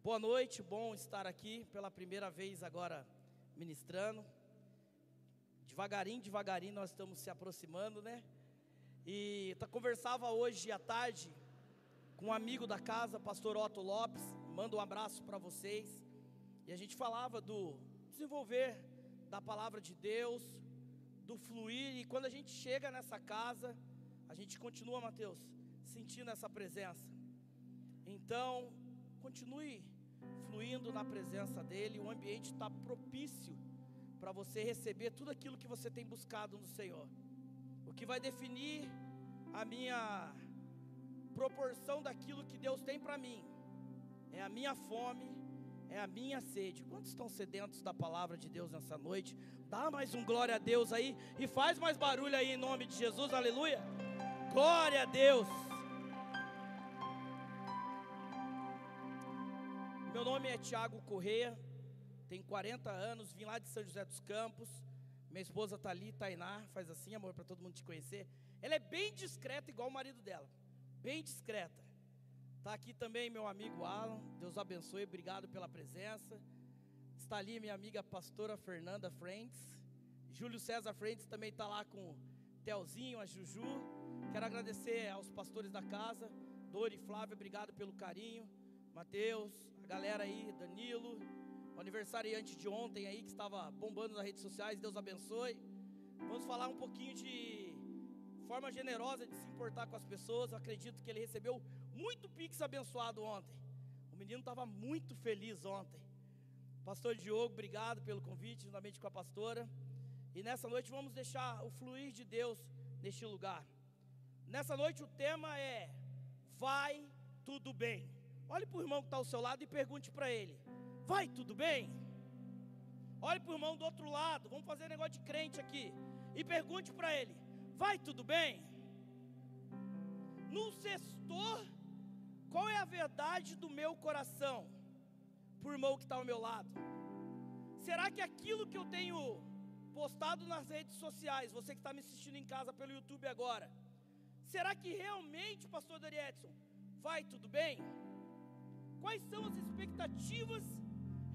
Boa noite, bom estar aqui pela primeira vez agora ministrando. Devagarinho, devagarinho nós estamos se aproximando, né? E conversava hoje à tarde com um amigo da casa, pastor Otto Lopes, manda um abraço para vocês. E a gente falava do desenvolver da palavra de Deus, do fluir, e quando a gente chega nessa casa, a gente continua, Mateus, sentindo essa presença. Então, continue fluindo na presença dEle, o ambiente está propício para você receber tudo aquilo que você tem buscado no Senhor. O que vai definir a minha proporção daquilo que Deus tem para mim é a minha fome, é a minha sede. Quantos estão sedentos da palavra de Deus nessa noite? Dá mais um glória a Deus aí e faz mais barulho aí em nome de Jesus, aleluia. Glória a Deus. Meu nome é Tiago Correia, tenho 40 anos, vim lá de São José dos Campos. Minha esposa está ali, Tainá, faz assim, amor, para todo mundo te conhecer. Ela é bem discreta, igual o marido dela, bem discreta. Está aqui também meu amigo Alan, Deus abençoe, obrigado pela presença. Está ali minha amiga pastora Fernanda Frentes. Júlio César Frentes também está lá com o Telzinho, a Juju. Quero agradecer aos pastores da casa, Dori e Flávio, obrigado pelo carinho. Mateus, galera aí, Danilo, o aniversariante de ontem aí que estava bombando nas redes sociais, Deus abençoe. Vamos falar um pouquinho de forma generosa de se importar com as pessoas. Eu acredito que ele recebeu muito pix abençoado ontem. O menino estava muito feliz ontem. Pastor Diogo, obrigado pelo convite, juntamente com a pastora. E nessa noite vamos deixar o fluir de Deus neste lugar. Nessa noite o tema é Vai tudo bem. Olhe para o irmão que está ao seu lado e pergunte para ele: Vai tudo bem? Olhe para o irmão do outro lado, vamos fazer negócio de crente aqui. E pergunte para ele: Vai tudo bem? No sextor, qual é a verdade do meu coração? Para o irmão que está ao meu lado. Será que aquilo que eu tenho postado nas redes sociais, você que está me assistindo em casa pelo YouTube agora, será que realmente, pastor Dorietson, vai tudo bem? Quais são as expectativas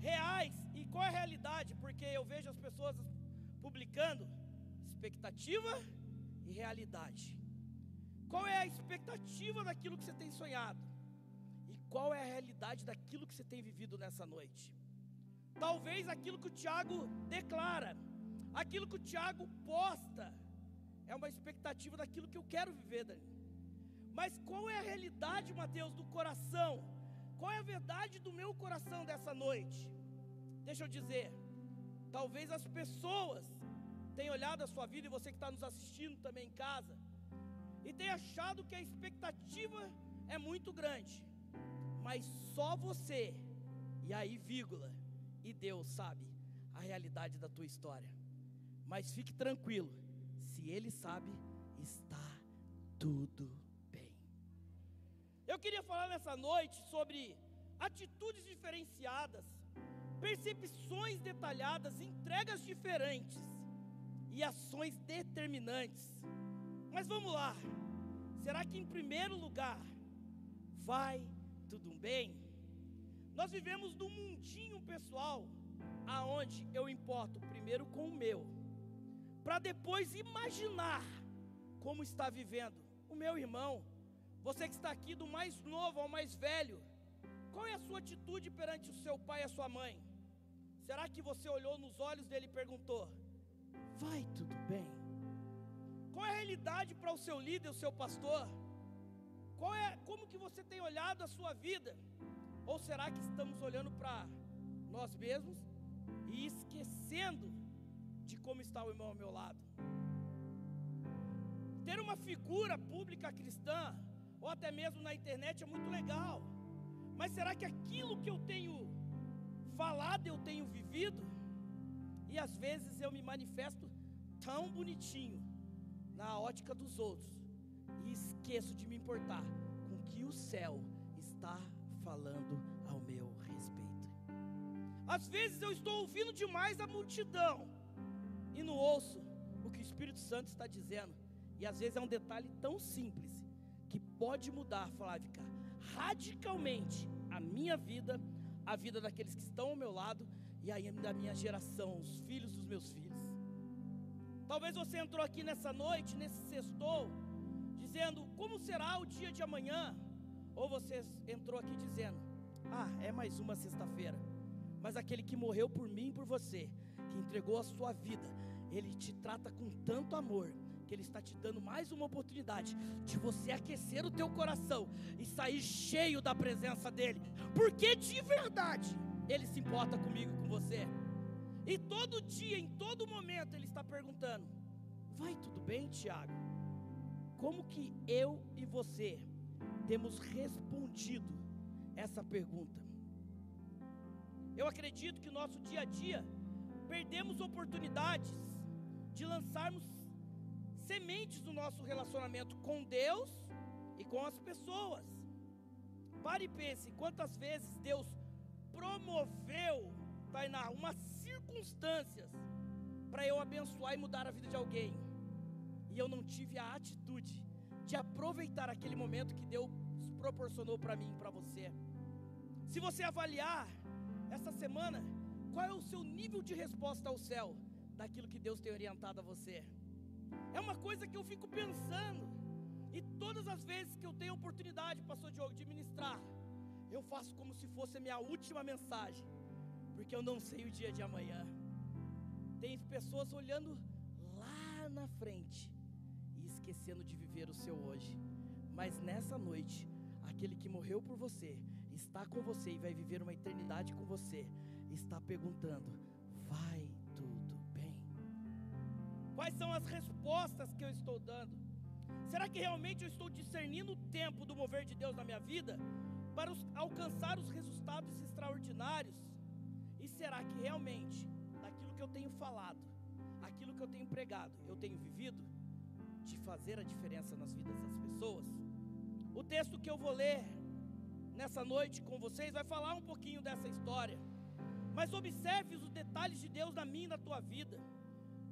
reais e qual é a realidade? Porque eu vejo as pessoas publicando expectativa e realidade. Qual é a expectativa daquilo que você tem sonhado? E qual é a realidade daquilo que você tem vivido nessa noite? Talvez aquilo que o Tiago declara, aquilo que o Tiago posta, é uma expectativa daquilo que eu quero viver, Dani. Mas qual é a realidade, Mateus, do coração? Qual é a verdade do meu coração dessa noite? Deixa eu dizer, talvez as pessoas tenham olhado a sua vida e você que está nos assistindo também em casa, e tenha achado que a expectativa é muito grande, mas só você, e aí, vírgula, e Deus sabe a realidade da tua história. Mas fique tranquilo, se Ele sabe, está tudo eu queria falar nessa noite sobre atitudes diferenciadas, percepções detalhadas, entregas diferentes e ações determinantes. Mas vamos lá. Será que em primeiro lugar vai tudo bem? Nós vivemos num mundinho pessoal aonde eu importo primeiro com o meu, para depois imaginar como está vivendo o meu irmão, você que está aqui, do mais novo ao mais velho, qual é a sua atitude perante o seu pai e a sua mãe? Será que você olhou nos olhos dele e perguntou: Vai tudo bem? Qual é a realidade para o seu líder, o seu pastor? Qual é, como que você tem olhado a sua vida? Ou será que estamos olhando para nós mesmos e esquecendo de como está o irmão ao meu lado? Ter uma figura pública cristã ou até mesmo na internet é muito legal. Mas será que aquilo que eu tenho falado eu tenho vivido? E às vezes eu me manifesto tão bonitinho na ótica dos outros e esqueço de me importar com o que o céu está falando ao meu respeito. Às vezes eu estou ouvindo demais a multidão e não ouço o que o Espírito Santo está dizendo. E às vezes é um detalhe tão simples pode mudar, Flávia, radicalmente a minha vida, a vida daqueles que estão ao meu lado e ainda da minha geração, os filhos dos meus filhos. Talvez você entrou aqui nessa noite, nesse sextou, dizendo como será o dia de amanhã, ou você entrou aqui dizendo: Ah, é mais uma sexta-feira. Mas aquele que morreu por mim e por você, que entregou a sua vida, ele te trata com tanto amor, que ele está te dando mais uma oportunidade de você aquecer o teu coração e sair cheio da presença dele. Porque de verdade, ele se importa comigo e com você. E todo dia, em todo momento, ele está perguntando: Vai tudo bem, Tiago? Como que eu e você temos respondido essa pergunta? Eu acredito que no nosso dia a dia perdemos oportunidades de lançarmos sementes do nosso relacionamento com Deus e com as pessoas. Pare e pense quantas vezes Deus promoveu, Tainá, umas circunstâncias para eu abençoar e mudar a vida de alguém. E eu não tive a atitude de aproveitar aquele momento que Deus proporcionou para mim e para você. Se você avaliar essa semana, qual é o seu nível de resposta ao céu daquilo que Deus tem orientado a você? É uma coisa que eu fico pensando. E todas as vezes que eu tenho oportunidade, pastor Diogo, de ministrar, eu faço como se fosse a minha última mensagem, porque eu não sei o dia de amanhã. Tem pessoas olhando lá na frente e esquecendo de viver o seu hoje. Mas nessa noite, aquele que morreu por você, está com você e vai viver uma eternidade com você, está perguntando: Quais são as respostas que eu estou dando? Será que realmente eu estou discernindo o tempo do mover de Deus na minha vida para os, alcançar os resultados extraordinários? E será que realmente, daquilo que eu tenho falado, aquilo que eu tenho pregado, eu tenho vivido de fazer a diferença nas vidas das pessoas? O texto que eu vou ler nessa noite com vocês vai falar um pouquinho dessa história. Mas observe os detalhes de Deus na minha e na tua vida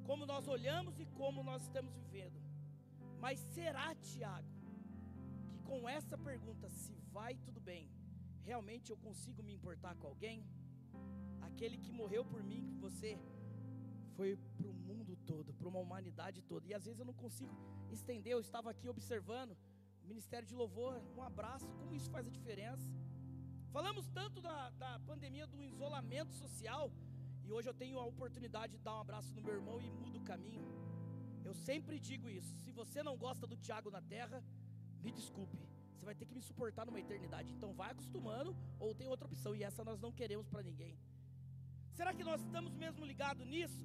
como nós olhamos e como nós estamos vivendo. Mas será, Tiago, que com essa pergunta, se vai tudo bem, realmente eu consigo me importar com alguém? Aquele que morreu por mim, que você foi para o mundo todo, para uma humanidade toda. E às vezes eu não consigo estender, eu estava aqui observando Ministério de Louvor, um abraço, como isso faz a diferença. Falamos tanto da, da pandemia do isolamento social, e hoje eu tenho a oportunidade de dar um abraço no meu irmão e mudo o caminho. Eu sempre digo isso. Se você não gosta do Tiago na terra, me desculpe. Você vai ter que me suportar numa eternidade. Então vai acostumando ou tem outra opção. E essa nós não queremos para ninguém. Será que nós estamos mesmo ligados nisso?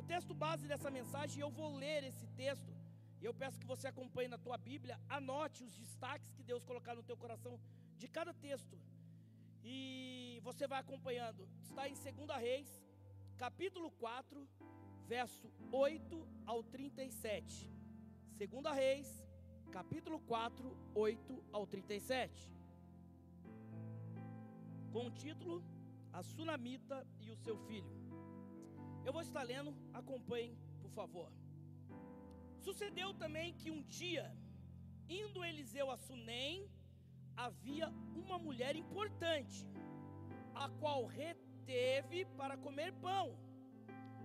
O texto base dessa mensagem, eu vou ler esse texto. E eu peço que você acompanhe na tua Bíblia, anote os destaques que Deus colocar no teu coração de cada texto. E você vai acompanhando. Está em 2 Reis, capítulo 4, verso 8 ao 37. 2 Reis, capítulo 4, 8 ao 37. Com o título A Sunamita e o seu filho. Eu vou estar lendo, acompanhe, por favor. Sucedeu também que um dia, indo Eliseu a Sunem, havia uma mulher importante, a qual reteve para comer pão.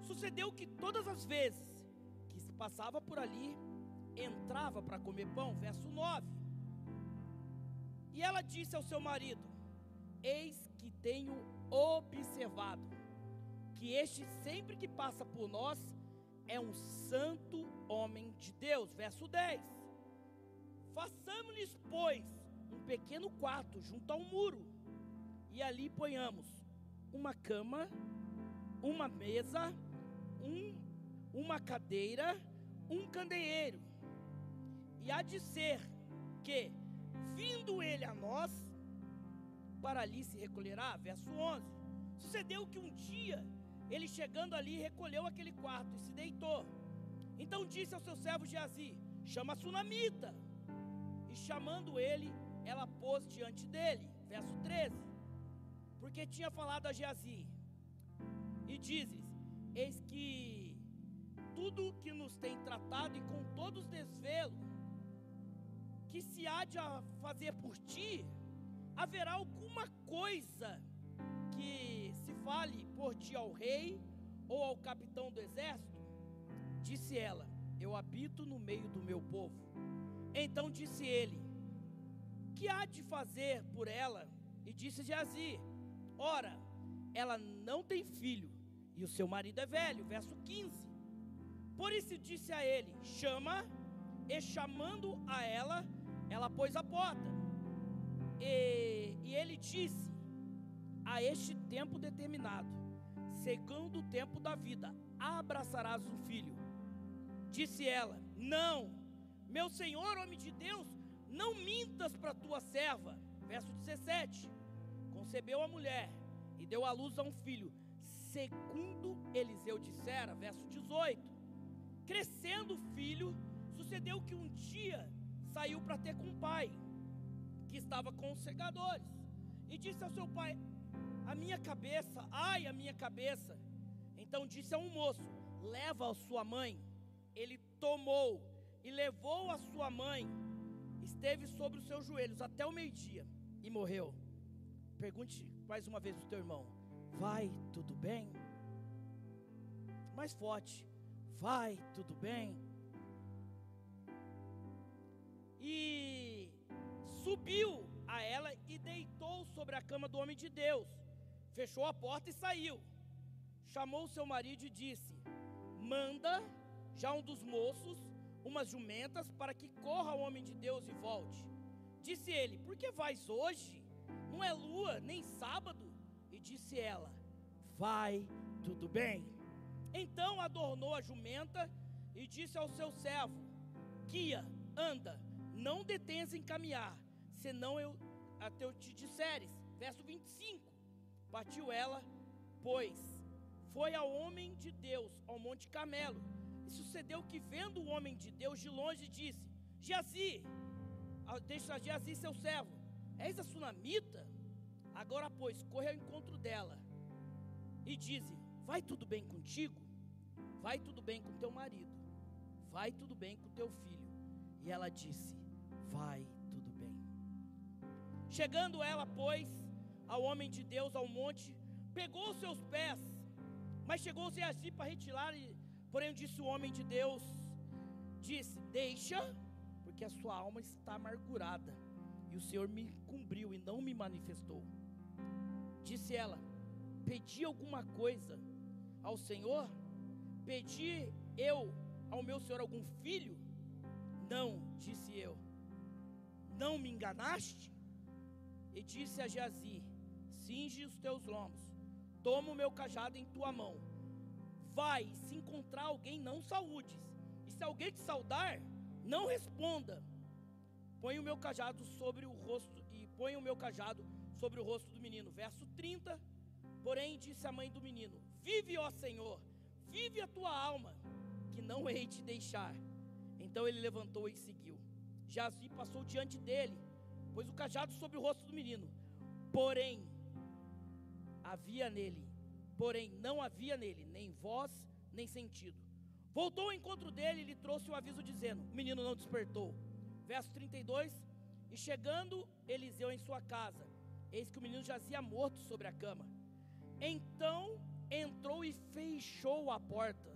Sucedeu que todas as vezes que se passava por ali, entrava para comer pão, verso 9. E ela disse ao seu marido: Eis que tenho observado que este sempre que passa por nós é um santo homem de Deus. Verso 10. Façamos-lhes, pois, um pequeno quarto junto ao muro, e ali ponhamos uma cama, uma mesa, um, uma cadeira, um candeeiro. E há de ser que, vindo ele a nós, para ali se recolherá, verso 11. Sucedeu que um dia, ele chegando ali, recolheu aquele quarto e se deitou. Então disse ao seu servo Geazi: Chama a sunamita. E chamando ele, ela pôs diante dele, verso 13, porque tinha falado a Geazi. E dizes: Eis que tudo que nos tem tratado e com todos os desvelo que se há de fazer por ti, haverá alguma coisa que se fale por ti ao rei ou ao capitão do exército? Disse ela: Eu habito no meio do meu povo. Então disse ele: Que há de fazer por ela? E disse Geazi: Ora, ela não tem filho, e o seu marido é velho. Verso 15. Por isso disse a ele: Chama, e chamando a ela, ela pôs a porta. E, e ele disse: A este tempo determinado, segundo o tempo da vida, abraçarás um filho. Disse ela: Não, meu senhor, homem de Deus, não mintas para tua serva. Verso 17: Concebeu a mulher e deu à luz a um filho, segundo Eliseu dissera. Verso 18: Crescendo o filho, sucedeu que um dia saiu para ter com o pai, que estava com os segadores, e disse ao seu pai: A minha cabeça, ai, a minha cabeça. Então disse a um moço: Leva a sua mãe. Ele tomou e levou a sua mãe, esteve sobre os seus joelhos até o meio-dia e morreu. Pergunte mais uma vez o teu irmão: Vai tudo bem? Mais forte: Vai tudo bem? E subiu a ela e deitou sobre a cama do homem de Deus. Fechou a porta e saiu. Chamou seu marido e disse: Manda já um dos moços umas jumentas para que corra o homem de Deus e volte. Disse ele: Por que vais hoje? Não é lua, nem sábado. E disse ela: Vai, tudo bem. Então adornou a jumenta e disse ao seu servo: Guia, anda, não detenhas em caminhar, senão eu até eu te disseres. Verso 25. Partiu ela, pois foi ao homem de Deus ao monte Carmelo. E sucedeu que vendo o homem de Deus de longe disse: Geazi, deixa Geazi seu servo, és a sunamita? Agora pois, corre ao encontro dela e diz: Vai tudo bem contigo? Vai tudo bem com teu marido? Vai tudo bem com teu filho? E ela disse: Vai tudo bem. Chegando ela, pois, ao homem de Deus ao monte, pegou os seus pés, mas chegou-se a si para retirar, porém disse o homem de Deus: Disse: Deixa, porque a sua alma está amargurada, e o Senhor me cumpriu e não me manifestou. Disse ela: Pedi alguma coisa ao Senhor? Pedi eu ao meu Senhor algum filho? Não, disse eu. Não me enganaste? E disse a Jazi: Cinge os teus lombos, toma o meu cajado em tua mão. Vai, se encontrar alguém, não saúdes. E se alguém te saudar, não responda. Põe o meu cajado sobre o rosto e põe o meu cajado sobre o rosto do menino. Verso 30. Porém disse a mãe do menino: Vive, ó Senhor, vive a tua alma, que não hei de deixar. Então ele levantou e seguiu. Jazi passou diante dele, pôs o cajado sobre o rosto do menino. Porém, havia nele, porém não havia nele nem voz, nem sentido. Voltou ao encontro dele e lhe trouxe o aviso dizendo: O menino não despertou. Verso 32: E chegando Eliseu em sua casa, eis que o menino jazia morto sobre a cama. Então entrou e fechou a porta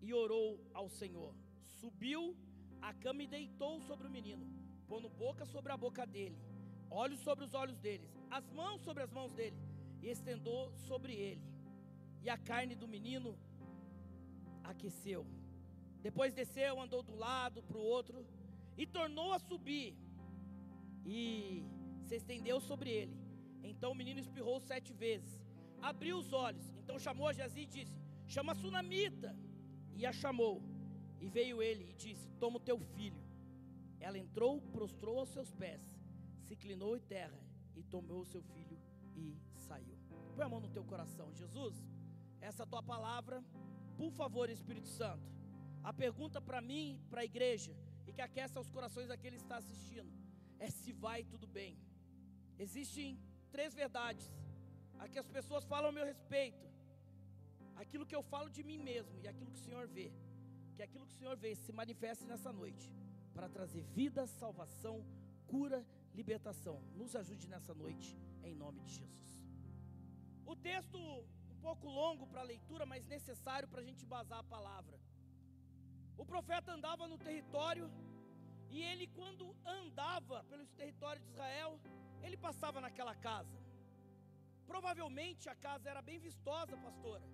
e orou ao Senhor. Subiu a cama e deitou sobre o menino, pondo boca sobre a boca dele, olhos sobre os olhos deles, as mãos sobre as mãos dele, e estendeu sobre ele. E a carne do menino aqueceu. Depois desceu, andou do lado para o outro e tornou a subir. E se estendeu sobre ele. Então o menino espirrou sete vezes. Abriu os olhos. Então chamou a Jazi e disse: Chama a sunamita. E a chamou. E veio ele e disse: Toma o teu filho. Ela entrou, prostrou aos seus pés, se inclinou em terra e tomou o seu filho e saiu. Põe a mão no teu coração, Jesus. Essa tua palavra, por favor, Espírito Santo. A pergunta para mim, para a igreja, e que aquece os corações daquele que está assistindo, é se vai tudo bem. Existem três verdades a que as pessoas falam a meu respeito, aquilo que eu falo de mim mesmo e aquilo que o Senhor vê. Que aquilo que o Senhor vê se manifeste nessa noite para trazer vida, salvação, cura, libertação. Nos ajude nessa noite, em nome de Jesus. O texto, um pouco longo para a leitura, mas necessário para a gente basar a palavra. O profeta andava no território, e ele, quando andava pelo território de Israel, ele passava naquela casa. Provavelmente a casa era bem vistosa, pastora.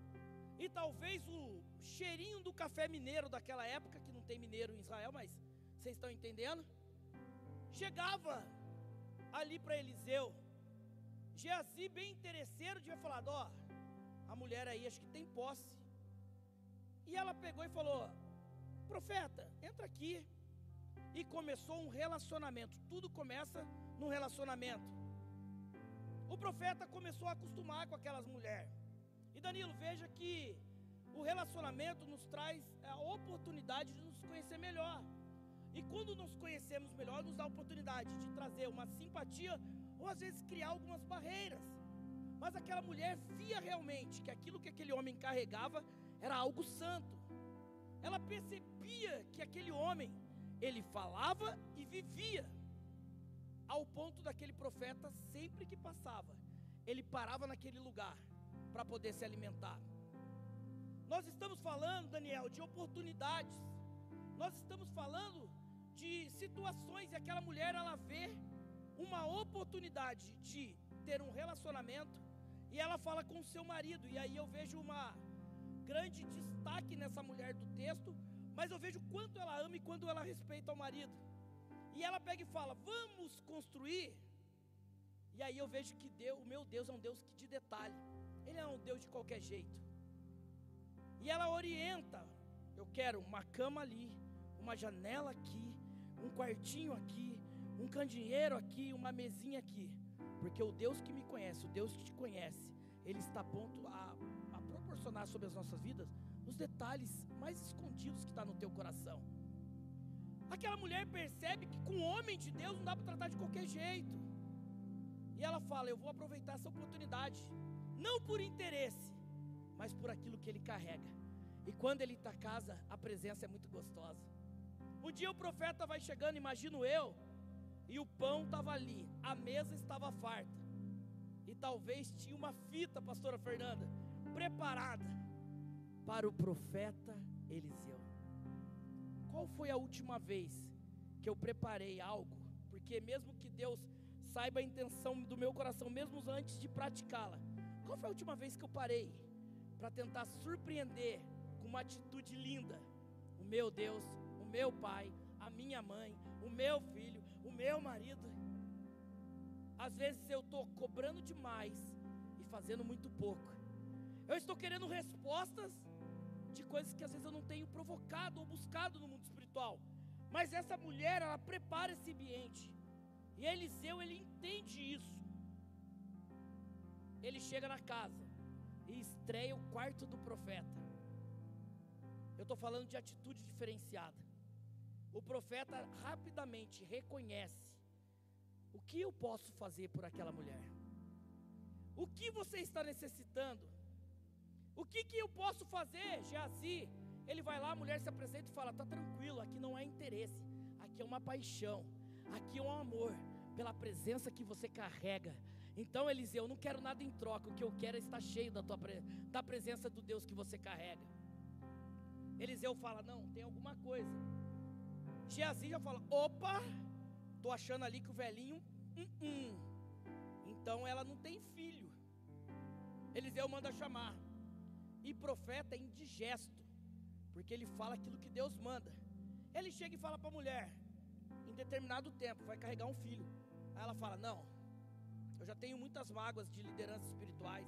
E talvez o cheirinho do café mineiro daquela época, que não tem mineiro em Israel, mas vocês estão entendendo? Chegava ali para Eliseu. Geazi, bem interesseiro, tinha falado: Ó, a mulher aí acho que tem posse. E ela pegou e falou: Profeta, entra aqui. E começou um relacionamento. Tudo começa num relacionamento. O profeta começou a acostumar com aquelas mulheres. E Danilo, veja que o relacionamento nos traz a oportunidade de nos conhecer melhor. E quando nos conhecemos melhor, nos dá a oportunidade de trazer uma simpatia ou às vezes criar algumas barreiras. Mas aquela mulher via realmente que aquilo que aquele homem carregava era algo santo. Ela percebia que aquele homem, ele falava e vivia. Ao ponto daquele profeta, sempre que passava, ele parava naquele lugar para poder se alimentar. Nós estamos falando, Daniel, de oportunidades. Nós estamos falando de situações e aquela mulher ela vê uma oportunidade de ter um relacionamento e ela fala com o seu marido. E aí eu vejo uma grande destaque nessa mulher do texto, mas eu vejo quanto ela ama e quanto ela respeita o marido. E ela pega e fala: "Vamos construir". E aí eu vejo que Deus, o meu Deus é um Deus que de detalhe. Ele é um Deus de qualquer jeito. E ela orienta: eu quero uma cama ali, uma janela aqui, um quartinho aqui, um candeeiro aqui, uma mesinha aqui. Porque o Deus que me conhece, o Deus que te conhece, Ele está pronto a, a proporcionar sobre as nossas vidas os detalhes mais escondidos que está no teu coração. Aquela mulher percebe que com o homem de Deus não dá para tratar de qualquer jeito. E ela fala: Eu vou aproveitar essa oportunidade, não por interesse, mas por aquilo que ele carrega. E quando ele está casa, a presença é muito gostosa. Um dia o profeta vai chegando, imagino eu, e o pão estava ali, a mesa estava farta. E talvez tinha uma fita, pastora Fernanda, preparada para o profeta Eliseu. Qual foi a última vez que eu preparei algo? Porque mesmo que Deus saiba a intenção do meu coração, mesmo antes de praticá-la, qual foi a última vez que eu parei para tentar surpreender com uma atitude linda o meu Deus, o meu pai, a minha mãe, o meu filho, o meu marido? Às vezes eu estou cobrando demais e fazendo muito pouco. Eu estou querendo respostas de coisas que às vezes eu não tenho provocado ou buscado no mundo espiritual. Mas essa mulher, ela prepara esse ambiente. E Eliseu, ele entende isso. Ele chega na casa e estreia o quarto do profeta. Eu estou falando de atitude diferenciada. O profeta rapidamente reconhece o que eu posso fazer por aquela mulher. O que você está necessitando? O que, que eu posso fazer, Geazi? Ele vai lá, a mulher se apresenta e fala: Tá tranquilo, aqui não é interesse, aqui é uma paixão, aqui é um amor pela presença que você carrega. Então, Eliseu, eu não quero nada em troca, o que eu quero é estar cheio da, tua, da presença do Deus que você carrega. Eliseu fala: Não, tem alguma coisa. Geazi já fala: Opa, tô achando ali que o velhinho, hum, hum. então ela não tem filho. Eliseu manda chamar. E profeta é indigesto, porque ele fala aquilo que Deus manda. Ele chega e fala para a mulher, em determinado tempo, vai carregar um filho. Aí ela fala: Não, eu já tenho muitas mágoas de lideranças espirituais,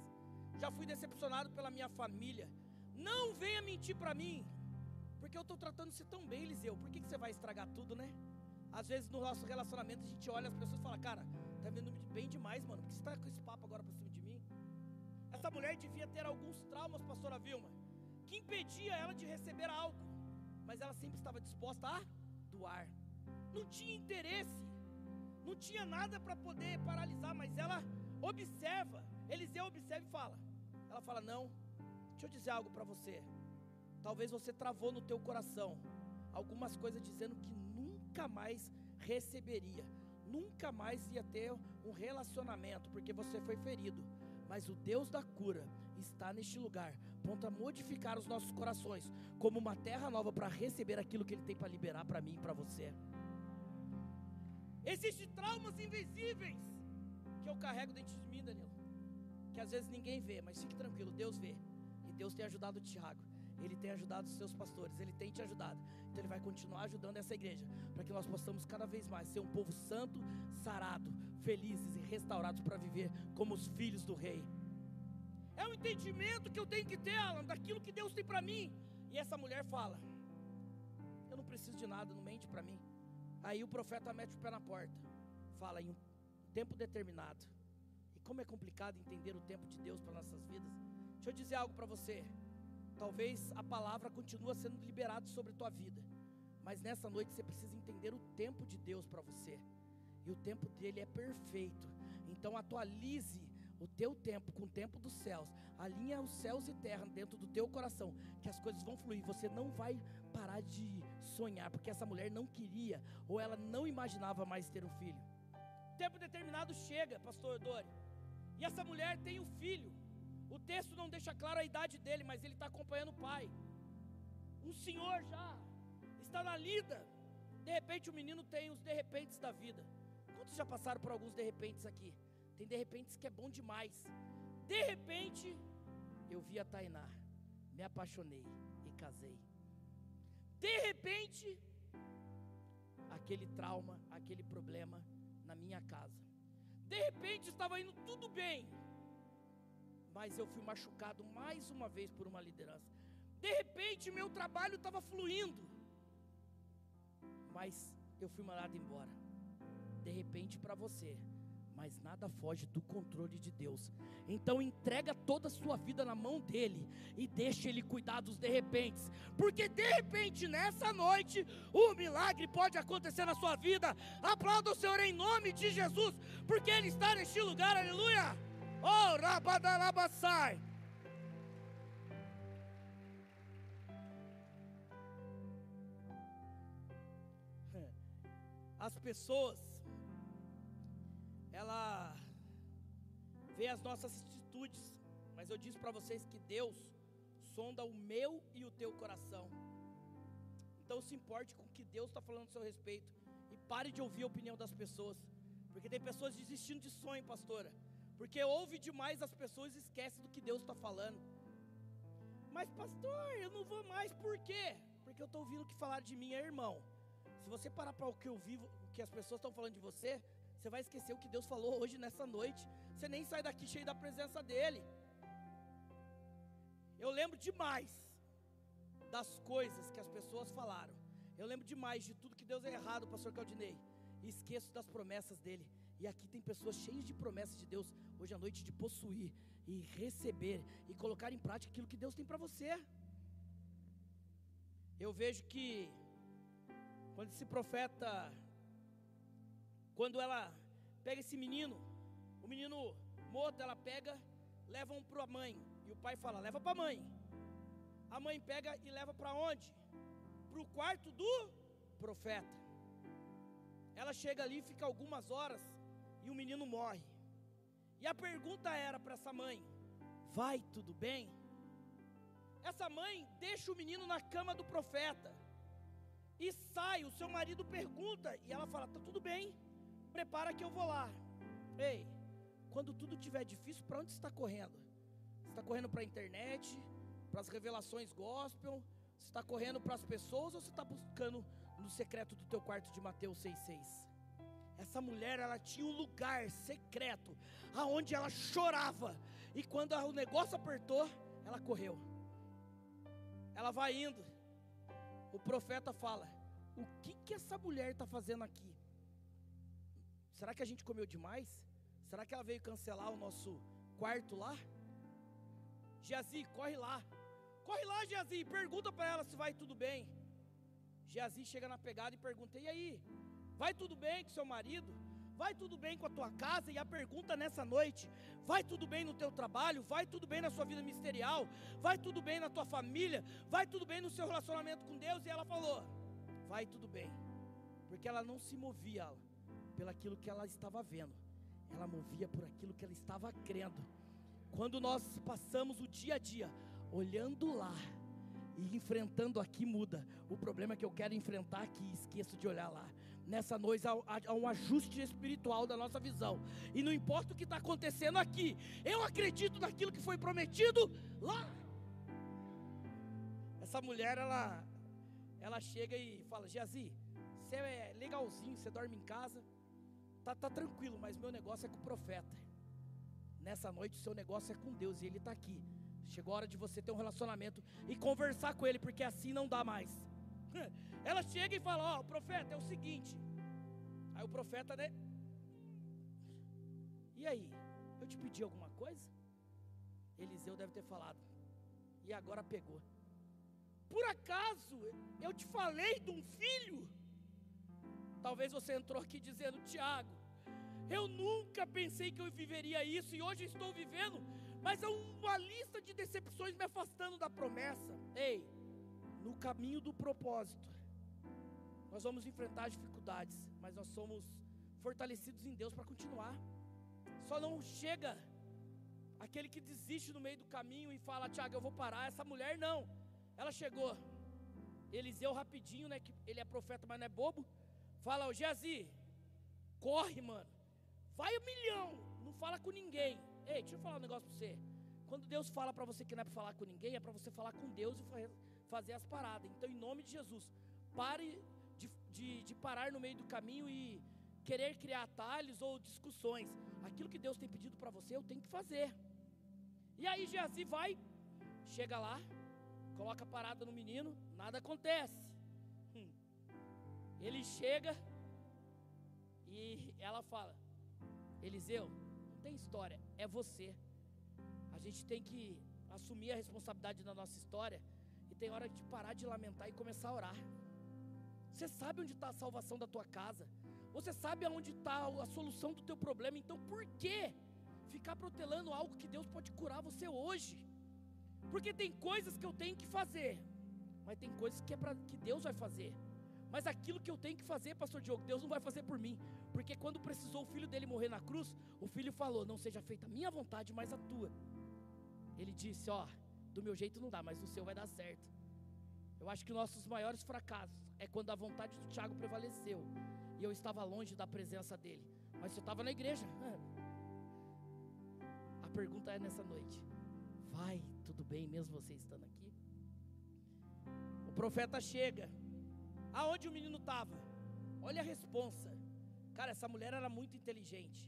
já fui decepcionado pela minha família. Não venha mentir para mim, porque eu estou tratando-se tão bem, Eliseu. Por que, que você vai estragar tudo, né? Às vezes no nosso relacionamento a gente olha as pessoas e fala: Cara, tá vendo bem demais, mano. Por que você está com esse papo agora para cima? Essa mulher devia ter alguns traumas, pastora Vilma, que impedia ela de receber algo, mas ela sempre estava disposta a doar. Não tinha interesse, não tinha nada para poder paralisar, mas ela observa. Eliseu observa e fala. Ela fala: "Não, deixa eu dizer algo para você. Talvez você travou no teu coração algumas coisas dizendo que nunca mais receberia, nunca mais ia ter um relacionamento, porque você foi ferido. Mas o Deus da cura está neste lugar, pronto a modificar os nossos corações, como uma terra nova para receber aquilo que Ele tem para liberar para mim e para você. Existem traumas invisíveis que eu carrego dentro de mim, Danilo, que às vezes ninguém vê, mas fique tranquilo, Deus vê. E Deus tem ajudado o Tiago, Ele tem ajudado os seus pastores, Ele tem te ajudado. Então Ele vai continuar ajudando essa igreja, para que nós possamos cada vez mais ser um povo santo, sarado, felizes e restaurados para viver como os filhos do Rei. É o entendimento que eu tenho que ter, Alan, daquilo que Deus tem para mim. E essa mulher fala: Eu não preciso de nada, não mente para mim. Aí o profeta mete o pé na porta, fala em um tempo determinado. E como é complicado entender o tempo de Deus para nossas vidas. Deixa eu dizer algo para você. Talvez a palavra continue sendo liberada sobre a tua vida, mas nessa noite você precisa entender o tempo de Deus para você. E o tempo dele é perfeito. Então atualize o teu tempo com o tempo dos céus, alinha os céus e terra dentro do teu coração, que as coisas vão fluir. Você não vai parar de sonhar, porque essa mulher não queria ou ela não imaginava mais ter um filho. Tempo determinado chega, pastor Dori, e essa mulher tem um filho. O texto não deixa claro a idade dele, mas ele está acompanhando o pai. Um senhor já está na lida. De repente o menino tem os de repentes da vida. Quantos já passaram por alguns de repentes aqui? Tem de repente que é bom demais. De repente, eu vi a Tainá, me apaixonei e casei. De repente, aquele trauma, aquele problema na minha casa. De repente estava indo tudo bem, mas eu fui machucado mais uma vez por uma liderança. De repente, meu trabalho estava fluindo, mas eu fui mandado embora. De repente, para você, mas nada foge do controle de Deus. Então entrega toda a sua vida na mão dele e deixa ele cuidar dos de repente, porque de repente nessa noite o milagre pode acontecer na sua vida. Aplauda o Senhor em nome de Jesus, porque ele está neste lugar. Aleluia! Oh, rabadalabassai. As pessoas ela vê as nossas atitudes, mas eu disse para vocês que Deus sonda o meu e o teu coração. Então se importe com o que Deus está falando a seu respeito e pare de ouvir a opinião das pessoas, porque tem pessoas desistindo de sonho, pastora, porque ouve demais as pessoas e esquece do que Deus está falando. Mas pastor, eu não vou mais, por quê? Porque eu estou ouvindo o que falaram de mim, é irmão. Se você parar para o que eu vivo, o que as pessoas estão falando de você, você vai esquecer o que Deus falou hoje nessa noite. Você nem sai daqui cheio da presença dEle. Eu lembro demais das coisas que as pessoas falaram. Eu lembro demais de tudo que Deus é errado, pastor Caldinei. E esqueço das promessas dele. E aqui tem pessoas cheias de promessas de Deus hoje à noite de possuir e receber e colocar em prática aquilo que Deus tem para você. Eu vejo que quando esse profeta quando ela pega esse menino, o menino morto, ela pega, leva um para a mãe. E o pai fala: leva para a mãe. A mãe pega e leva para onde? Para o quarto do profeta. Ela chega ali, fica algumas horas e o menino morre. E a pergunta era para essa mãe: Vai tudo bem? Essa mãe deixa o menino na cama do profeta e sai. O seu marido pergunta e ela fala: Tá tudo bem prepara que eu vou lá. Ei, quando tudo estiver difícil, para onde você está correndo? Você está correndo para a internet, para as revelações gospel? Você está correndo para as pessoas ou você está buscando no secreto do teu quarto de Mateus 6,6? Essa mulher, ela tinha um lugar secreto, aonde ela chorava, e quando o negócio apertou, ela correu. Ela vai indo. O profeta fala: O que que essa mulher está fazendo aqui? Será que a gente comeu demais? Será que ela veio cancelar o nosso quarto lá? Geazi, corre lá. Corre lá, Geazi, pergunta para ela se vai tudo bem. Geazi chega na pegada e pergunta: "E aí? Vai tudo bem com seu marido? Vai tudo bem com a tua casa?" E a pergunta nessa noite: "Vai tudo bem no teu trabalho? Vai tudo bem na sua vida ministerial? Vai tudo bem na tua família? Vai tudo bem no seu relacionamento com Deus?" E ela falou: "Vai tudo bem." Porque ela não se movia, pelaquilo que ela estava vendo, ela movia por aquilo que ela estava crendo. Quando nós passamos o dia a dia olhando lá e enfrentando aqui muda. O problema é que eu quero enfrentar aqui, esqueço de olhar lá. Nessa noite há, um ajuste espiritual da nossa visão. E não importa o que está acontecendo aqui, eu acredito naquilo que foi prometido lá. Essa mulher, ela, ela chega e fala: Geazi, você é legalzinho, você dorme em casa, tá, tá tranquilo, mas meu negócio é com o profeta. Nessa noite, o seu negócio é com Deus e Ele está aqui. Chegou a hora de você ter um relacionamento e conversar com Ele, porque assim não dá mais. Ela chega e fala: Ó, oh, profeta, é o seguinte. Aí o profeta, né? E aí, eu te pedi alguma coisa? Eliseu deve ter falado. E agora pegou. Por acaso eu te falei de um filho? Talvez você entrou aqui dizendo, Tiago, eu nunca pensei que eu viveria isso e hoje estou vivendo, mas é uma lista de decepções me afastando da promessa. Ei, no caminho do propósito, nós vamos enfrentar dificuldades, mas nós somos fortalecidos em Deus para continuar. Só não chega aquele que desiste no meio do caminho e fala: Tiago, eu vou parar. Essa mulher não, ela chegou. Eliseu rapidinho, né? Que ele é profeta, mas não é bobo. Fala, ô Geazi, corre, mano. Vai um milhão, não fala com ninguém. Ei, deixa eu falar um negócio para você. Quando Deus fala para você que não é para falar com ninguém, é para você falar com Deus e fazer as paradas. Então, em nome de Jesus, pare de, de, parar no meio do caminho e querer criar atalhos ou discussões. Aquilo que Deus tem pedido para você, eu tenho que fazer. E aí Geazi vai, chega lá, coloca a parada no menino, nada acontece. Hum. Ele chega e ela fala: Eliseu, não tem história, é você. A gente tem que assumir a responsabilidade da nossa história e tem hora de parar de lamentar e começar a orar. Você sabe onde está a salvação da tua casa. Você sabe aonde está a solução do teu problema. Então por que ficar protelando algo que Deus pode curar você hoje? Porque tem coisas que eu tenho que fazer, mas tem coisas que é para que Deus vai fazer. Mas aquilo que eu tenho que fazer, pastor Diogo, Deus não vai fazer por mim. Porque quando precisou o filho dele morrer na cruz, o filho falou: "Não seja feita a minha vontade, mas a tua". Ele disse: "Ó, do meu jeito não dá, mas o seu vai dar certo". Eu acho que nossos maiores fracassos é quando a vontade do Tiago prevaleceu e eu estava longe da presença dele. Mas eu estava na igreja. A pergunta é nessa noite: vai tudo bem mesmo você estando aqui? O profeta chega. Aonde o menino estava? Olha a responsa. Cara, essa mulher era muito inteligente.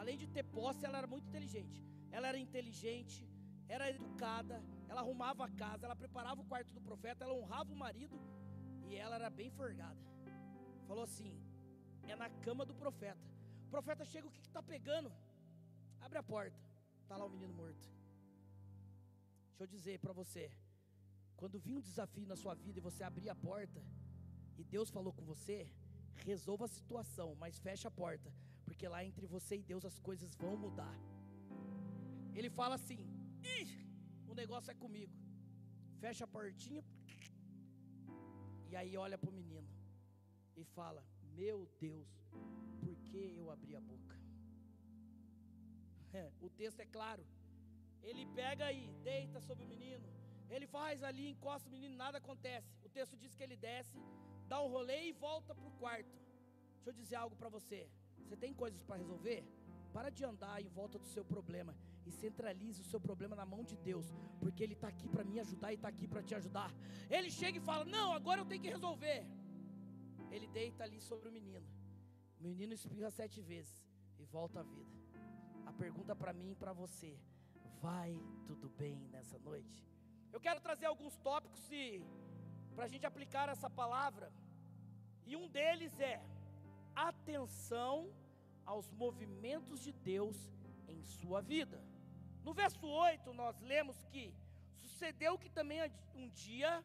Além de ter posse, ela era muito inteligente. Ela era inteligente, era educada, ela arrumava a casa, ela preparava o quarto do profeta, ela honrava o marido e ela era bem forgada. Falou assim: é na cama do profeta. O profeta chega, o que está pegando? Abre a porta, está lá o menino morto. Deixa eu dizer para você: quando vir um desafio na sua vida e você abrir a porta, e Deus falou com você, resolva a situação, mas feche a porta, porque lá entre você e Deus as coisas vão mudar. Ele fala assim: Ih, o negócio é comigo. Fecha a portinha. E aí olha para o menino e fala: Meu Deus, por que eu abri a boca? o texto é claro. Ele pega aí, deita sobre o menino. Ele faz ali, encosta o menino, nada acontece. O texto diz que ele desce, dá um rolê e volta para o quarto. Deixa eu dizer algo para você. Você tem coisas para resolver? Para de andar em volta do seu problema e centralize o seu problema na mão de Deus, porque Ele está aqui para me ajudar e está aqui para te ajudar. Ele chega e fala: Não, agora eu tenho que resolver. Ele deita ali sobre o menino. O menino espirra sete vezes e volta à vida. A pergunta para mim e para você: Vai tudo bem nessa noite? Eu quero trazer alguns tópicos para a gente aplicar essa palavra. E um deles é atenção aos movimentos de Deus em sua vida. No verso 8, nós lemos que sucedeu que também um dia,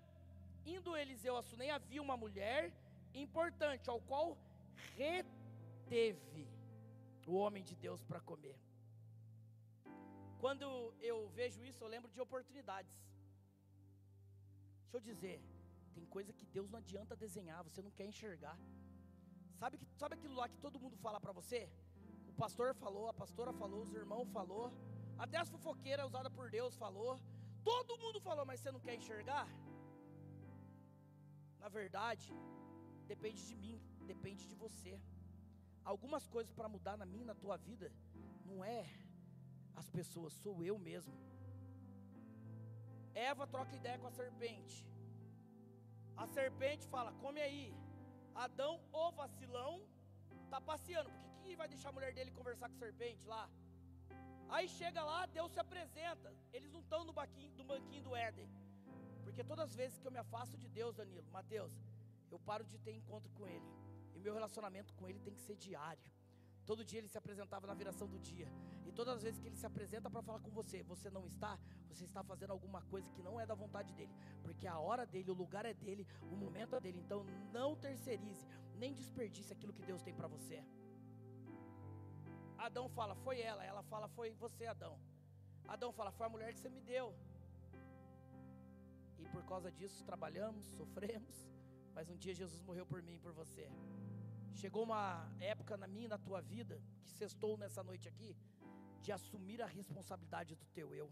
indo Eliseu a Sunem, havia uma mulher importante, ao qual reteve o homem de Deus para comer. Quando eu vejo isso, eu lembro de oportunidades. Deixa eu dizer, tem coisa que Deus não adianta desenhar, você não quer enxergar. Sabe, que, sabe aquilo lá que todo mundo fala para você? O pastor falou, a pastora falou, os irmãos falou, Até as fofoqueiras usadas por Deus falou. Todo mundo falou, mas você não quer enxergar? Na verdade, depende de mim, depende de você. Algumas coisas para mudar na minha e na tua vida, não é as pessoas, sou eu mesmo. Eva troca ideia com a serpente. A serpente fala: come aí. Adão, o vacilão, está passeando. Por que, que vai deixar a mulher dele conversar com a serpente lá? Aí chega lá, Deus se apresenta. Eles não estão no no banquinho do Éden. Porque todas as vezes que eu me afasto de Deus, Danilo, Mateus, eu paro de ter encontro com Ele. E meu relacionamento com Ele tem que ser diário. Todo dia ele se apresentava na viração do dia. E todas as vezes que ele se apresenta para falar com você, você não está, você está fazendo alguma coisa que não é da vontade dele. Porque a hora dele, o lugar é dele, o momento é dele. Então não terceirize, nem desperdice aquilo que Deus tem para você. Adão fala, foi ela. Ela fala, foi você, Adão. Adão fala, foi a mulher que você me deu. E por causa disso trabalhamos, sofremos. Mas um dia Jesus morreu por mim e por você. Chegou uma época na minha e na tua vida, que sextou nessa noite aqui, de assumir a responsabilidade do teu eu.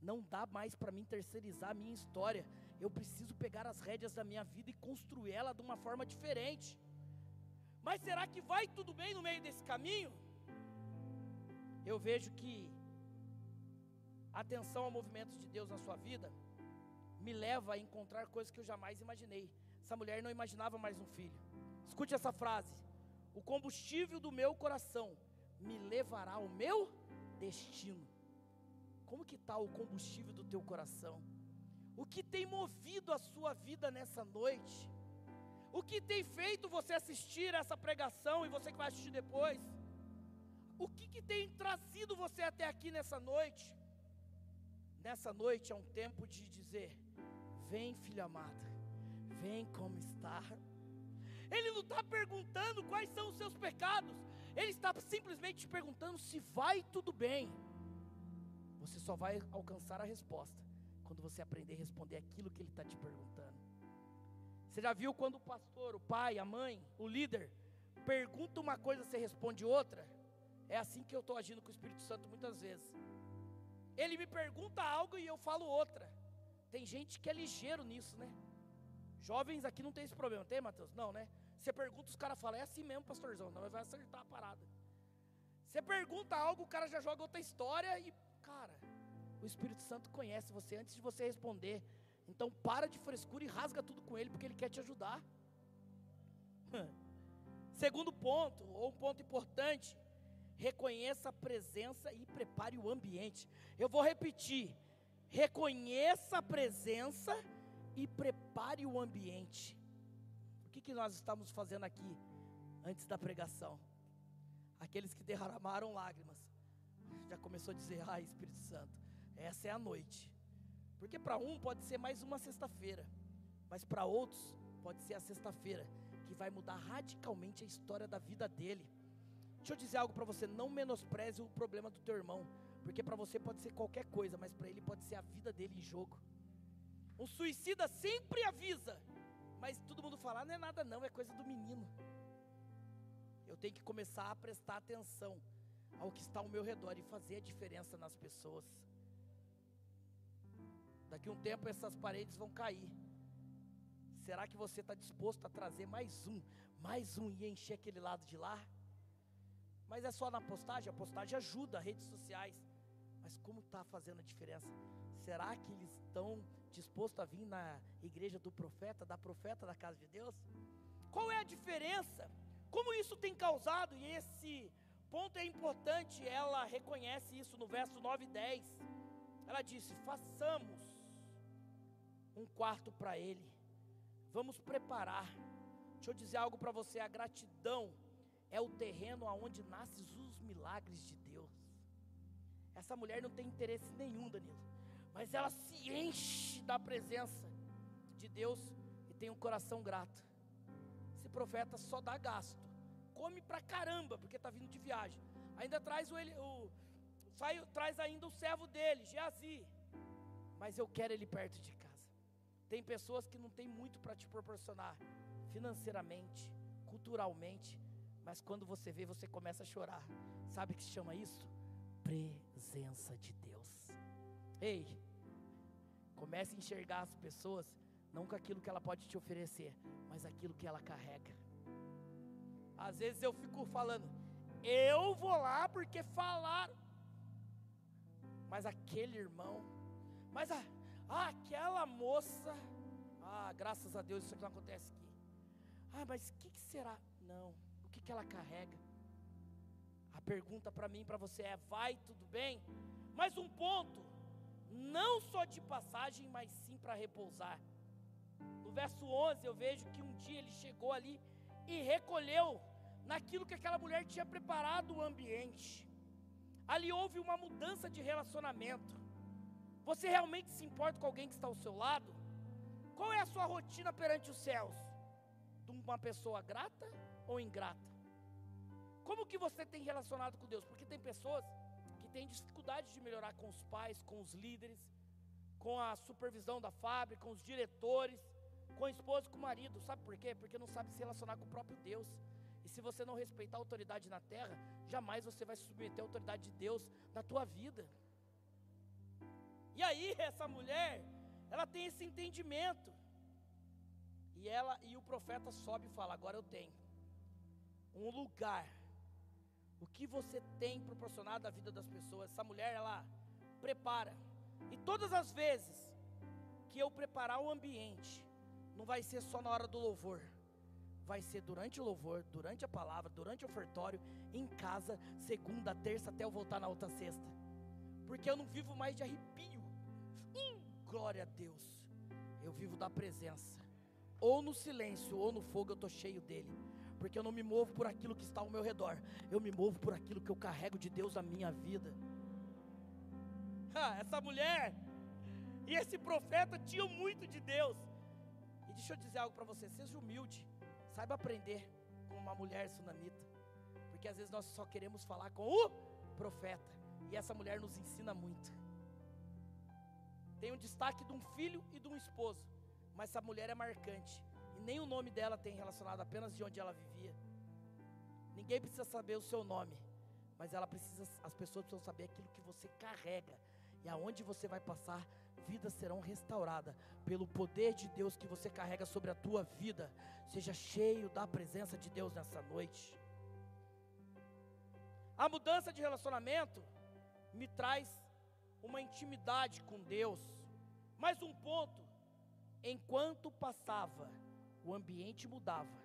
Não dá mais para mim terceirizar a minha história. Eu preciso pegar as rédeas da minha vida e construir ela de uma forma diferente. Mas será que vai tudo bem no meio desse caminho? Eu vejo que atenção a movimentos de Deus na sua vida me leva a encontrar coisas que eu jamais imaginei. Essa mulher não imaginava mais um filho. Escute essa frase: O combustível do meu coração me levará ao meu destino. Como que está o combustível do teu coração? O que tem movido a sua vida nessa noite? O que tem feito você assistir essa pregação e você que vai assistir depois? O que, que tem trazido você até aqui nessa noite? Nessa noite é um tempo de dizer: Vem, filha amada, vem como está. Ele não está perguntando quais são os seus pecados, Ele está simplesmente te perguntando se vai tudo bem. Você só vai alcançar a resposta quando você aprender a responder aquilo que Ele está te perguntando. Você já viu quando o pastor, o pai, a mãe, o líder pergunta uma coisa, você responde outra? É assim que eu estou agindo com o Espírito Santo muitas vezes. Ele me pergunta algo e eu falo outra. Tem gente que é ligeiro nisso, né? Jovens aqui não tem esse problema, tem, Mateus? Não, né? Você pergunta, os caras falam, é assim mesmo, pastorzão, não, vai acertar a parada. Você pergunta algo, o cara já joga outra história e, cara, o Espírito Santo conhece você antes de você responder. Então para de frescura e rasga tudo com ele, porque ele quer te ajudar. Segundo ponto, ou um ponto importante, reconheça a presença e prepare o ambiente. Eu vou repetir: reconheça a presença e prepare o ambiente. O que, que nós estamos fazendo aqui antes da pregação? Aqueles que derramaram lágrimas, já começou a dizer: Ai, Espírito Santo, essa é a noite. Porque para um pode ser mais uma sexta-feira, mas para outros pode ser a sexta-feira que vai mudar radicalmente a história da vida dele. Deixa eu dizer algo para você: não menospreze o problema do teu irmão, porque para você pode ser qualquer coisa, mas para ele pode ser a vida dele em jogo. Um suicida sempre avisa, mas todo mundo fala, ah, não é nada não, é coisa do menino. Eu tenho que começar a prestar atenção ao que está ao meu redor e fazer a diferença nas pessoas. Daqui um tempo essas paredes vão cair. Será que você está disposto a trazer mais um, mais um e encher aquele lado de lá? Mas é só na postagem, a postagem ajuda, redes sociais. Mas como está fazendo a diferença? Será que eles estão disposto a vir na igreja do profeta, da profeta da casa de Deus? Qual é a diferença? Como isso tem causado? E esse ponto é importante, ela reconhece isso no verso 9 e 10. Ela disse: façamos um quarto para ele, vamos preparar. Deixa eu dizer algo para você: a gratidão é o terreno aonde nascem os milagres de Deus. Essa mulher não tem interesse nenhum, Danilo mas ela se enche da presença de Deus e tem um coração grato. Esse profeta só dá gasto, come pra caramba, porque está vindo de viagem. Ainda traz o, o sai, traz ainda o servo dele, Geazi. Mas eu quero ele perto de casa. Tem pessoas que não tem muito para te proporcionar financeiramente, culturalmente, mas quando você vê, você começa a chorar. Sabe o que se chama isso? Presença. de Deus. Ei, comece a enxergar as pessoas não com aquilo que ela pode te oferecer, mas aquilo que ela carrega. Às vezes eu fico falando, eu vou lá porque falaram. Mas aquele irmão, mas a, ah, aquela moça, ah, graças a Deus isso aqui não acontece aqui. Ah, mas o que, que, será? Não, que, ela carrega? A pergunta para mim para você é: vai tudo bem? Mais um ponto, não só de passagem, mas sim para repousar. No verso 11 eu vejo que um dia ele chegou ali e recolheu naquilo que aquela mulher tinha preparado o ambiente. Ali houve uma mudança de relacionamento. Você realmente se importa com alguém que está ao seu lado? Qual é a sua rotina perante os céus? De uma pessoa grata ou ingrata? Como que você tem relacionado com Deus? Porque tem pessoas que têm dificuldade de melhorar com os pais, com os líderes, com a supervisão da fábrica, com os diretores, com a esposa, com o marido. Sabe por quê? Porque não sabe se relacionar com o próprio Deus. E se você não respeitar a autoridade na terra, jamais você vai submeter à autoridade de Deus na tua vida. E aí essa mulher, ela tem esse entendimento. E ela e o profeta sobe e fala: "Agora eu tenho um lugar. O que você tem proporcionado à vida das pessoas? Essa mulher ela prepara. E todas as vezes que eu preparar o ambiente, não vai ser só na hora do louvor vai ser durante o louvor, durante a palavra, durante o ofertório, em casa, segunda, terça, até eu voltar na outra sexta. Porque eu não vivo mais de arrepio. Hum, glória a Deus. Eu vivo da presença. Ou no silêncio, ou no fogo, eu estou cheio dele. Porque eu não me movo por aquilo que está ao meu redor. Eu me movo por aquilo que eu carrego de Deus na minha vida. Essa mulher e esse profeta tinham muito de Deus. E deixa eu dizer algo para você: seja humilde. Saiba aprender com uma mulher sunamita. Porque às vezes nós só queremos falar com o profeta. E essa mulher nos ensina muito. Tem um destaque de um filho e de um esposo. Mas essa mulher é marcante. Nem o nome dela tem relacionado apenas de onde ela vivia. Ninguém precisa saber o seu nome. Mas ela precisa, as pessoas precisam saber aquilo que você carrega. E aonde você vai passar vidas serão restauradas pelo poder de Deus que você carrega sobre a tua vida. Seja cheio da presença de Deus nessa noite. A mudança de relacionamento me traz uma intimidade com Deus. Mais um ponto: enquanto passava, o ambiente mudava.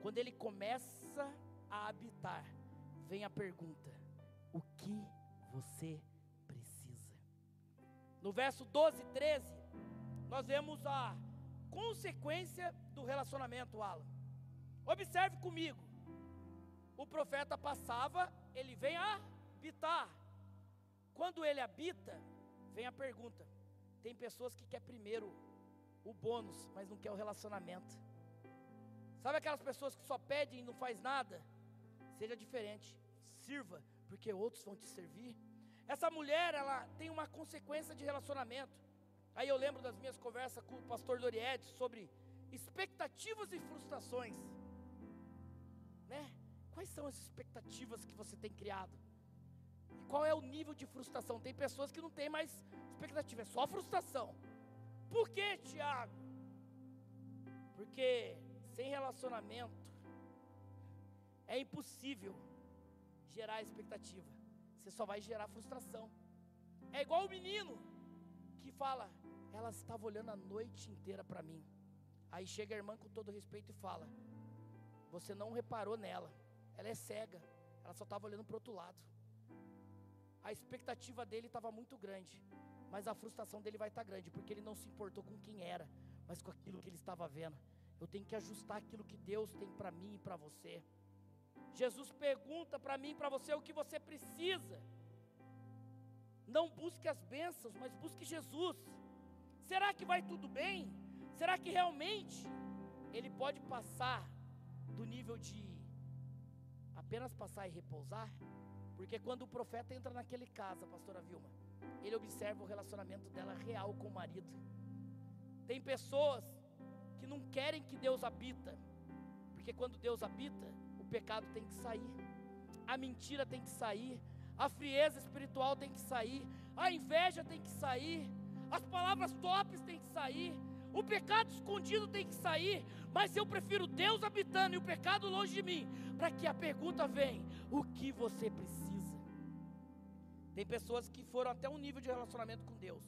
Quando ele começa a habitar, vem a pergunta: o que você no verso 12 e 13, nós vemos a consequência do relacionamento, Alan. Observe comigo. O profeta passava, ele vem habitar. Quando ele habita, vem a pergunta. Tem pessoas que quer primeiro o bônus, mas não quer o relacionamento. Sabe aquelas pessoas que só pedem e não faz nada? Seja diferente. Sirva, porque outros vão te servir. Essa mulher, ela tem uma consequência de relacionamento. Aí eu lembro das minhas conversas com o pastor Doriette sobre expectativas e frustrações. Né? Quais são as expectativas que você tem criado? E qual é o nível de frustração? Tem pessoas que não têm mais expectativa, é só frustração. Por que, Tiago? Porque sem relacionamento é impossível gerar expectativa você só vai gerar frustração. É igual o menino que fala, ela estava olhando a noite inteira para mim. Aí chega a irmã com todo respeito e fala: Você não reparou nela, ela é cega, ela só estava olhando para o outro lado. A expectativa dele estava muito grande, mas a frustração dele vai estar tá grande, porque ele não se importou com quem era, mas com aquilo que ele estava vendo. Eu tenho que ajustar aquilo que Deus tem para mim e para você. Jesus pergunta para mim e para você o que você precisa. Não busque as bênçãos, mas busque Jesus. Será que vai tudo bem? Será que realmente ele pode passar do nível de apenas passar e repousar? Porque quando o profeta entra naquele casa, pastora Vilma, ele observa o relacionamento dela real com o marido. Tem pessoas que não querem que Deus habita, porque quando Deus habita, pecado tem que sair, a mentira tem que sair, a frieza espiritual tem que sair, a inveja tem que sair, as palavras tops tem que sair, o pecado escondido tem que sair, mas eu prefiro Deus habitando e o pecado longe de mim, para que a pergunta venha: o que você precisa? Tem pessoas que foram até um nível de relacionamento com Deus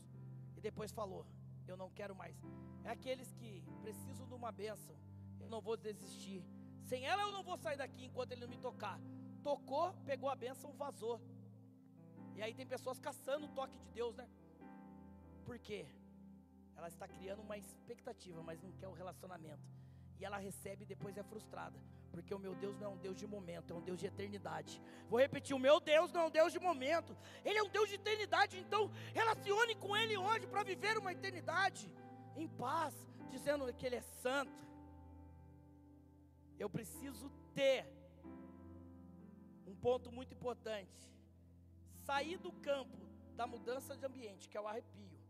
e depois falou: eu não quero mais. É aqueles que precisam de uma bênção, eu não vou desistir. Sem ela eu não vou sair daqui enquanto ele não me tocar. Tocou, pegou a bênção, vazou. E aí tem pessoas caçando o toque de Deus, né? Por quê? Ela está criando uma expectativa, mas não quer o relacionamento. E ela recebe e depois é frustrada. Porque o meu Deus não é um Deus de momento, é um Deus de eternidade. Vou repetir: o meu Deus não é um Deus de momento, Ele é um Deus de eternidade. Então, relacione com Ele hoje para viver uma eternidade em paz, dizendo que Ele é santo. Eu preciso ter um ponto muito importante: sair do campo da mudança de ambiente, que é o arrepio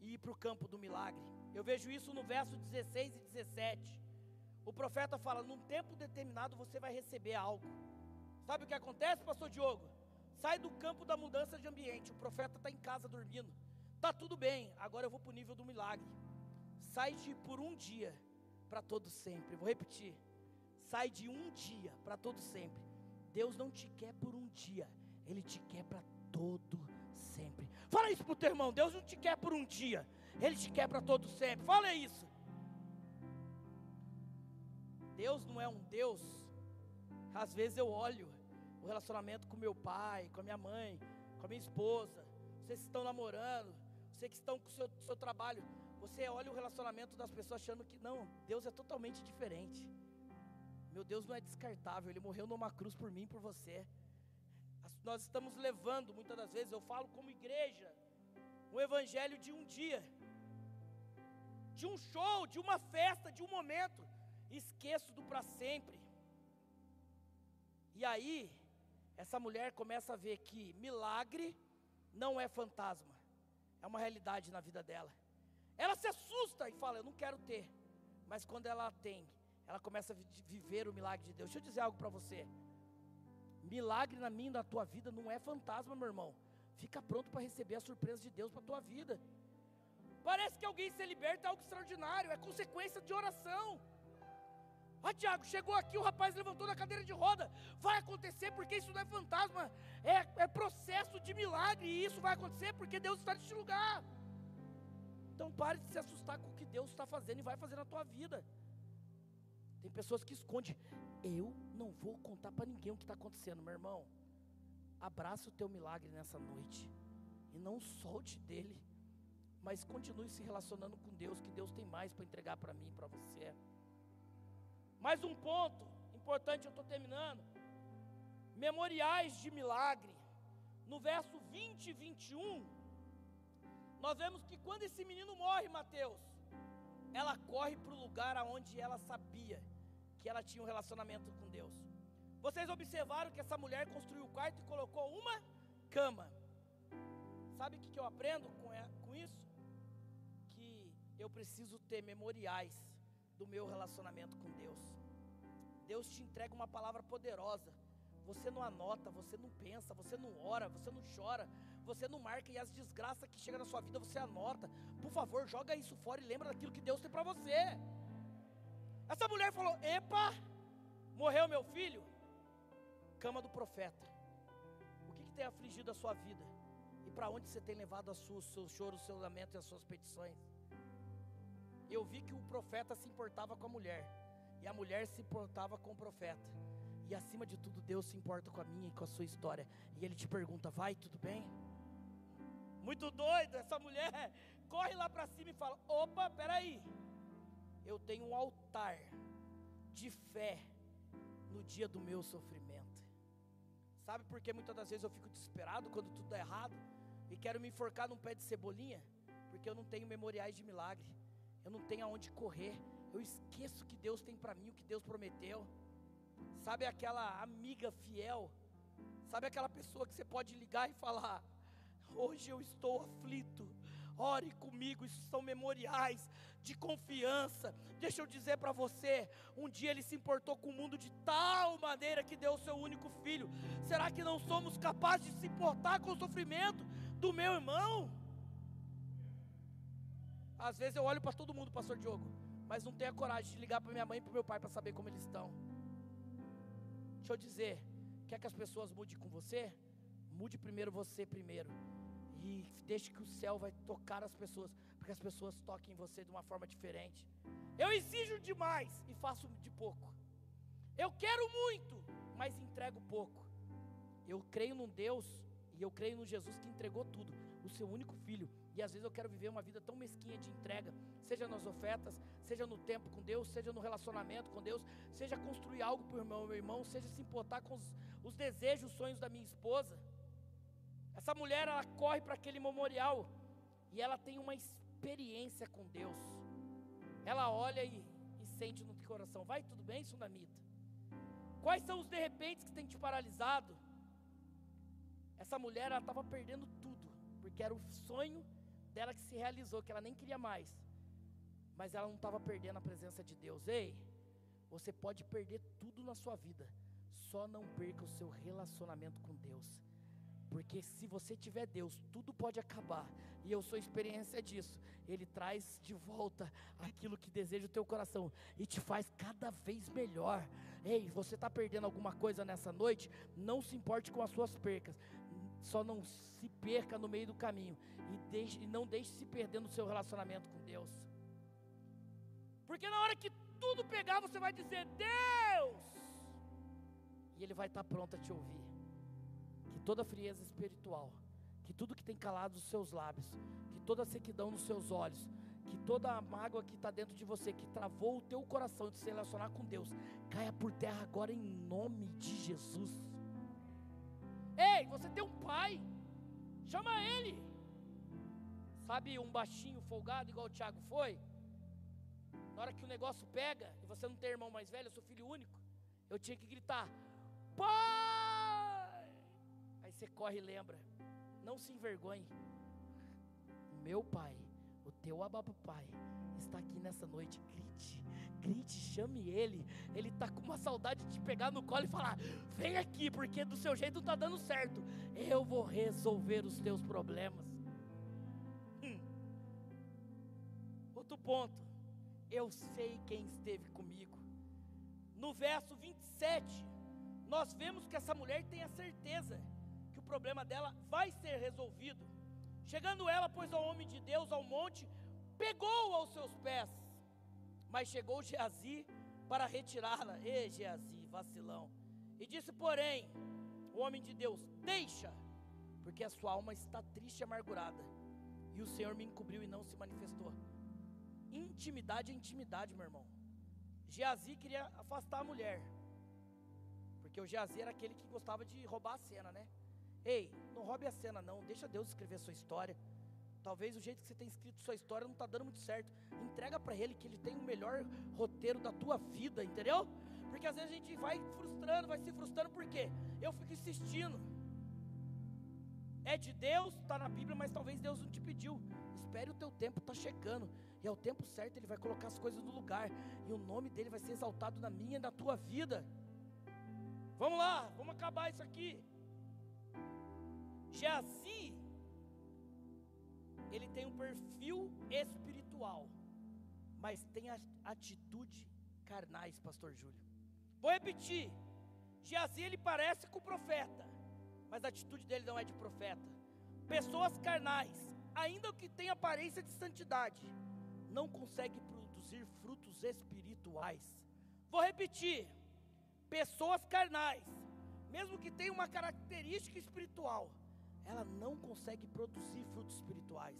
e ir para o campo do milagre. Eu vejo isso no verso 16 e 17. O profeta fala: num tempo determinado você vai receber algo. Sabe o que acontece, pastor Diogo? Sai do campo da mudança de ambiente. O profeta está em casa dormindo. Está tudo bem, agora eu vou para o nível do milagre. Sai de por um dia para todo sempre. Vou repetir. Sai de um dia para todo sempre. Deus não te quer por um dia, Ele te quer para todo sempre. Fala isso para o teu irmão. Deus não te quer por um dia, Ele te quer para todo sempre. Fala isso. Deus não é um Deus. Às vezes eu olho o relacionamento com meu pai, com a minha mãe, com a minha esposa. Vocês estão namorando, vocês que estão com o seu, seu trabalho. Você olha o relacionamento das pessoas achando que não, Deus é totalmente diferente. Meu Deus não é descartável, Ele morreu numa cruz por mim, por você nós estamos levando, muitas das vezes, eu falo como igreja, um evangelho de um dia, de um show, de uma festa, de um momento, esqueço do para sempre. E aí, essa mulher começa a ver que milagre não é fantasma, é uma realidade na vida dela. Ela se assusta e fala: Eu não quero ter. Mas quando ela tem, ela começa a viver o milagre de Deus. Deixa eu dizer algo para você. Milagre na minha e na tua vida não é fantasma, meu irmão. Fica pronto para receber a surpresa de Deus para a tua vida. Parece que alguém se liberta é algo extraordinário, é consequência de oração. Ah, Tiago, chegou aqui, o rapaz levantou da cadeira de roda. Vai acontecer porque isso não é fantasma, é, é processo de milagre. E isso vai acontecer porque Deus está neste lugar. Então pare de se assustar com o que Deus está fazendo e vai fazer na tua vida. Tem pessoas que escondem. Eu não vou contar para ninguém o que está acontecendo, meu irmão. Abraça o teu milagre nessa noite. E não solte dele. Mas continue se relacionando com Deus, que Deus tem mais para entregar para mim e para você. Mais um ponto importante, eu estou terminando. Memoriais de milagre. No verso 20 e 21, nós vemos que quando esse menino morre, Mateus, ela corre para o lugar aonde ela sabia que ela tinha um relacionamento com Deus. Vocês observaram que essa mulher construiu o quarto e colocou uma cama. Sabe o que eu aprendo com, isso? Que eu preciso ter memoriais do meu relacionamento com Deus. Deus te entrega uma palavra poderosa. Você não anota, você não pensa, você não ora, você não chora, você não marca e as desgraças que chegam na sua vida você anota. Por favor, joga isso fora e lembra daquilo que Deus tem para você. Essa mulher falou: Epa, morreu meu filho. Cama do profeta. O que, que tem afligido a sua vida? E para onde você tem levado o seu choro, o seu lamento e as suas petições? Eu vi que o profeta se importava com a mulher. E a mulher se importava com o profeta. E acima de tudo, Deus se importa com a minha e com a sua história. E Ele te pergunta: Vai, tudo bem? Muito doido, essa mulher corre lá para cima e fala: Opa, peraí eu tenho um altar de fé no dia do meu sofrimento. Sabe por que muitas das vezes eu fico desesperado quando tudo dá errado e quero me enforcar num pé de cebolinha? Porque eu não tenho memoriais de milagre, eu não tenho aonde correr, eu esqueço que Deus tem para mim, o que Deus prometeu. Sabe aquela amiga fiel? Sabe aquela pessoa que você pode ligar e falar: Hoje eu estou aflito, ore comigo. Isso são memoriais de confiança. Deixa eu dizer para você: um dia ele se importou com o mundo de tal maneira que deu o seu único filho. Será que não somos capazes de se importar com o sofrimento do meu irmão? Às vezes eu olho para todo mundo, Pastor Diogo, mas não tenho a coragem de ligar para minha mãe e para meu pai para saber como eles estão. Deixa eu dizer, quer que as pessoas mudem com você? Mude primeiro você primeiro. E deixe que o céu vai tocar as pessoas, porque as pessoas toquem você de uma forma diferente. Eu exijo demais e faço de pouco. Eu quero muito, mas entrego pouco. Eu creio num Deus e eu creio no Jesus que entregou tudo, o seu único filho. E às vezes eu quero viver uma vida tão mesquinha de entrega, seja nas ofertas, seja no tempo com Deus, seja no relacionamento com Deus, seja construir algo para o meu, irmão, seja se importar com os, os desejos, os sonhos da minha esposa. Essa mulher, ela corre para aquele memorial e ela tem uma experiência com Deus. Ela olha e, e sente no coração: Vai tudo bem, Sunamita? Quais são os de repente que tem te paralisado? Essa mulher, ela estava perdendo tudo, porque era o sonho dela que se realizou, que ela nem queria mais. Mas ela não estava perdendo a presença de Deus. Ei, você pode perder tudo na sua vida, só não perca o seu relacionamento com Deus. Porque se você tiver Deus, tudo pode acabar. E eu sou experiência disso. Ele traz de volta aquilo que deseja o teu coração e te faz cada vez melhor. Ei, você está perdendo alguma coisa nessa noite? Não se importe com as suas percas. Só não se perca no meio do caminho e, deixe, e não deixe se perder no seu relacionamento com Deus. Porque na hora que tudo pegar, você vai dizer: Deus! E Ele vai estar tá pronto a te ouvir que toda frieza espiritual, que tudo que tem calado os seus lábios, que toda sequidão nos seus olhos, que toda a mágoa que está dentro de você, que travou o teu coração de se relacionar com Deus, caia por terra agora em nome de Jesus. Ei, você tem um pai, chama ele. Sabe um baixinho folgado, igual o Tiago foi? Na hora que o negócio pega, e você não tem irmão mais velho, eu sou filho único, eu tinha que gritar: Pai! você corre e lembra. Não se envergonhe. Meu pai, o teu abapai, está aqui nessa noite. Grite, grite, chame ele. Ele está com uma saudade de te pegar no colo e falar: Vem aqui, porque do seu jeito não está dando certo. Eu vou resolver os teus problemas. Hum. Outro ponto. Eu sei quem esteve comigo. No verso 27, nós vemos que essa mulher tem a certeza problema dela vai ser resolvido. Chegando ela, pois, ao homem de Deus ao monte, pegou aos seus pés. Mas chegou Geazi para retirá-la. E Geazi, vacilão. E disse, porém, o homem de Deus: Deixa, porque a sua alma está triste e amargurada. E o Senhor me encobriu e não se manifestou. Intimidade é intimidade, meu irmão. Geazi queria afastar a mulher. Porque o Geazi era aquele que gostava de roubar a cena, né? Ei, não roube a cena não, deixa Deus escrever sua história. Talvez o jeito que você tem escrito sua história não está dando muito certo. Entrega para Ele que Ele tem o melhor roteiro da tua vida, entendeu? Porque às vezes a gente vai frustrando, vai se frustrando, por quê? Eu fico insistindo. É de Deus, está na Bíblia, mas talvez Deus não te pediu. Espere o teu tempo, está chegando. E ao tempo certo Ele vai colocar as coisas no lugar. E o nome dele vai ser exaltado na minha e na tua vida. Vamos lá, vamos acabar isso aqui. Geazi, ele tem um perfil espiritual, mas tem atitude carnais, pastor Júlio. Vou repetir. Geazi ele parece com o profeta, mas a atitude dele não é de profeta. Pessoas carnais, ainda que tenham aparência de santidade, não conseguem produzir frutos espirituais. Vou repetir. Pessoas carnais, mesmo que tenham uma característica espiritual, ela não consegue produzir frutos espirituais.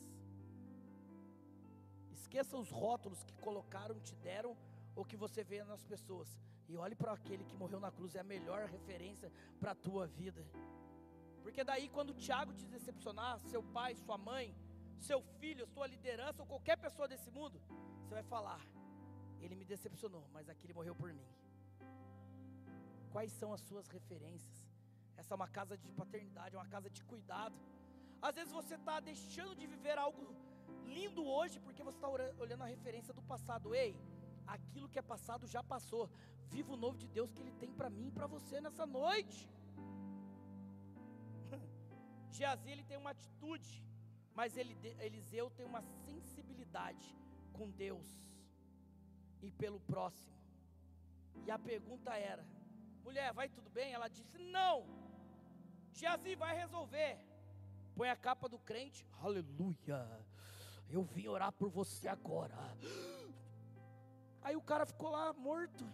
Esqueça os rótulos que colocaram, te deram, ou que você vê nas pessoas. E olhe para aquele que morreu na cruz, é a melhor referência para a tua vida. Porque daí, quando o Tiago te decepcionar, seu pai, sua mãe, seu filho, sua liderança, ou qualquer pessoa desse mundo, você vai falar: Ele me decepcionou, mas aquele morreu por mim. Quais são as suas referências? Essa é uma casa de paternidade, é uma casa de cuidado. Às vezes você está deixando de viver algo lindo hoje porque você está olhando a referência do passado. Ei, aquilo que é passado já passou. Viva o novo de Deus que Ele tem para mim e para você nessa noite. Geazi ele tem uma atitude, mas ele, Eliseu tem uma sensibilidade com Deus e pelo próximo. E a pergunta era: mulher, vai tudo bem? Ela disse: não. Geazi vai resolver. Põe a capa do crente, aleluia. Eu vim orar por você agora. Aí o cara ficou lá morto.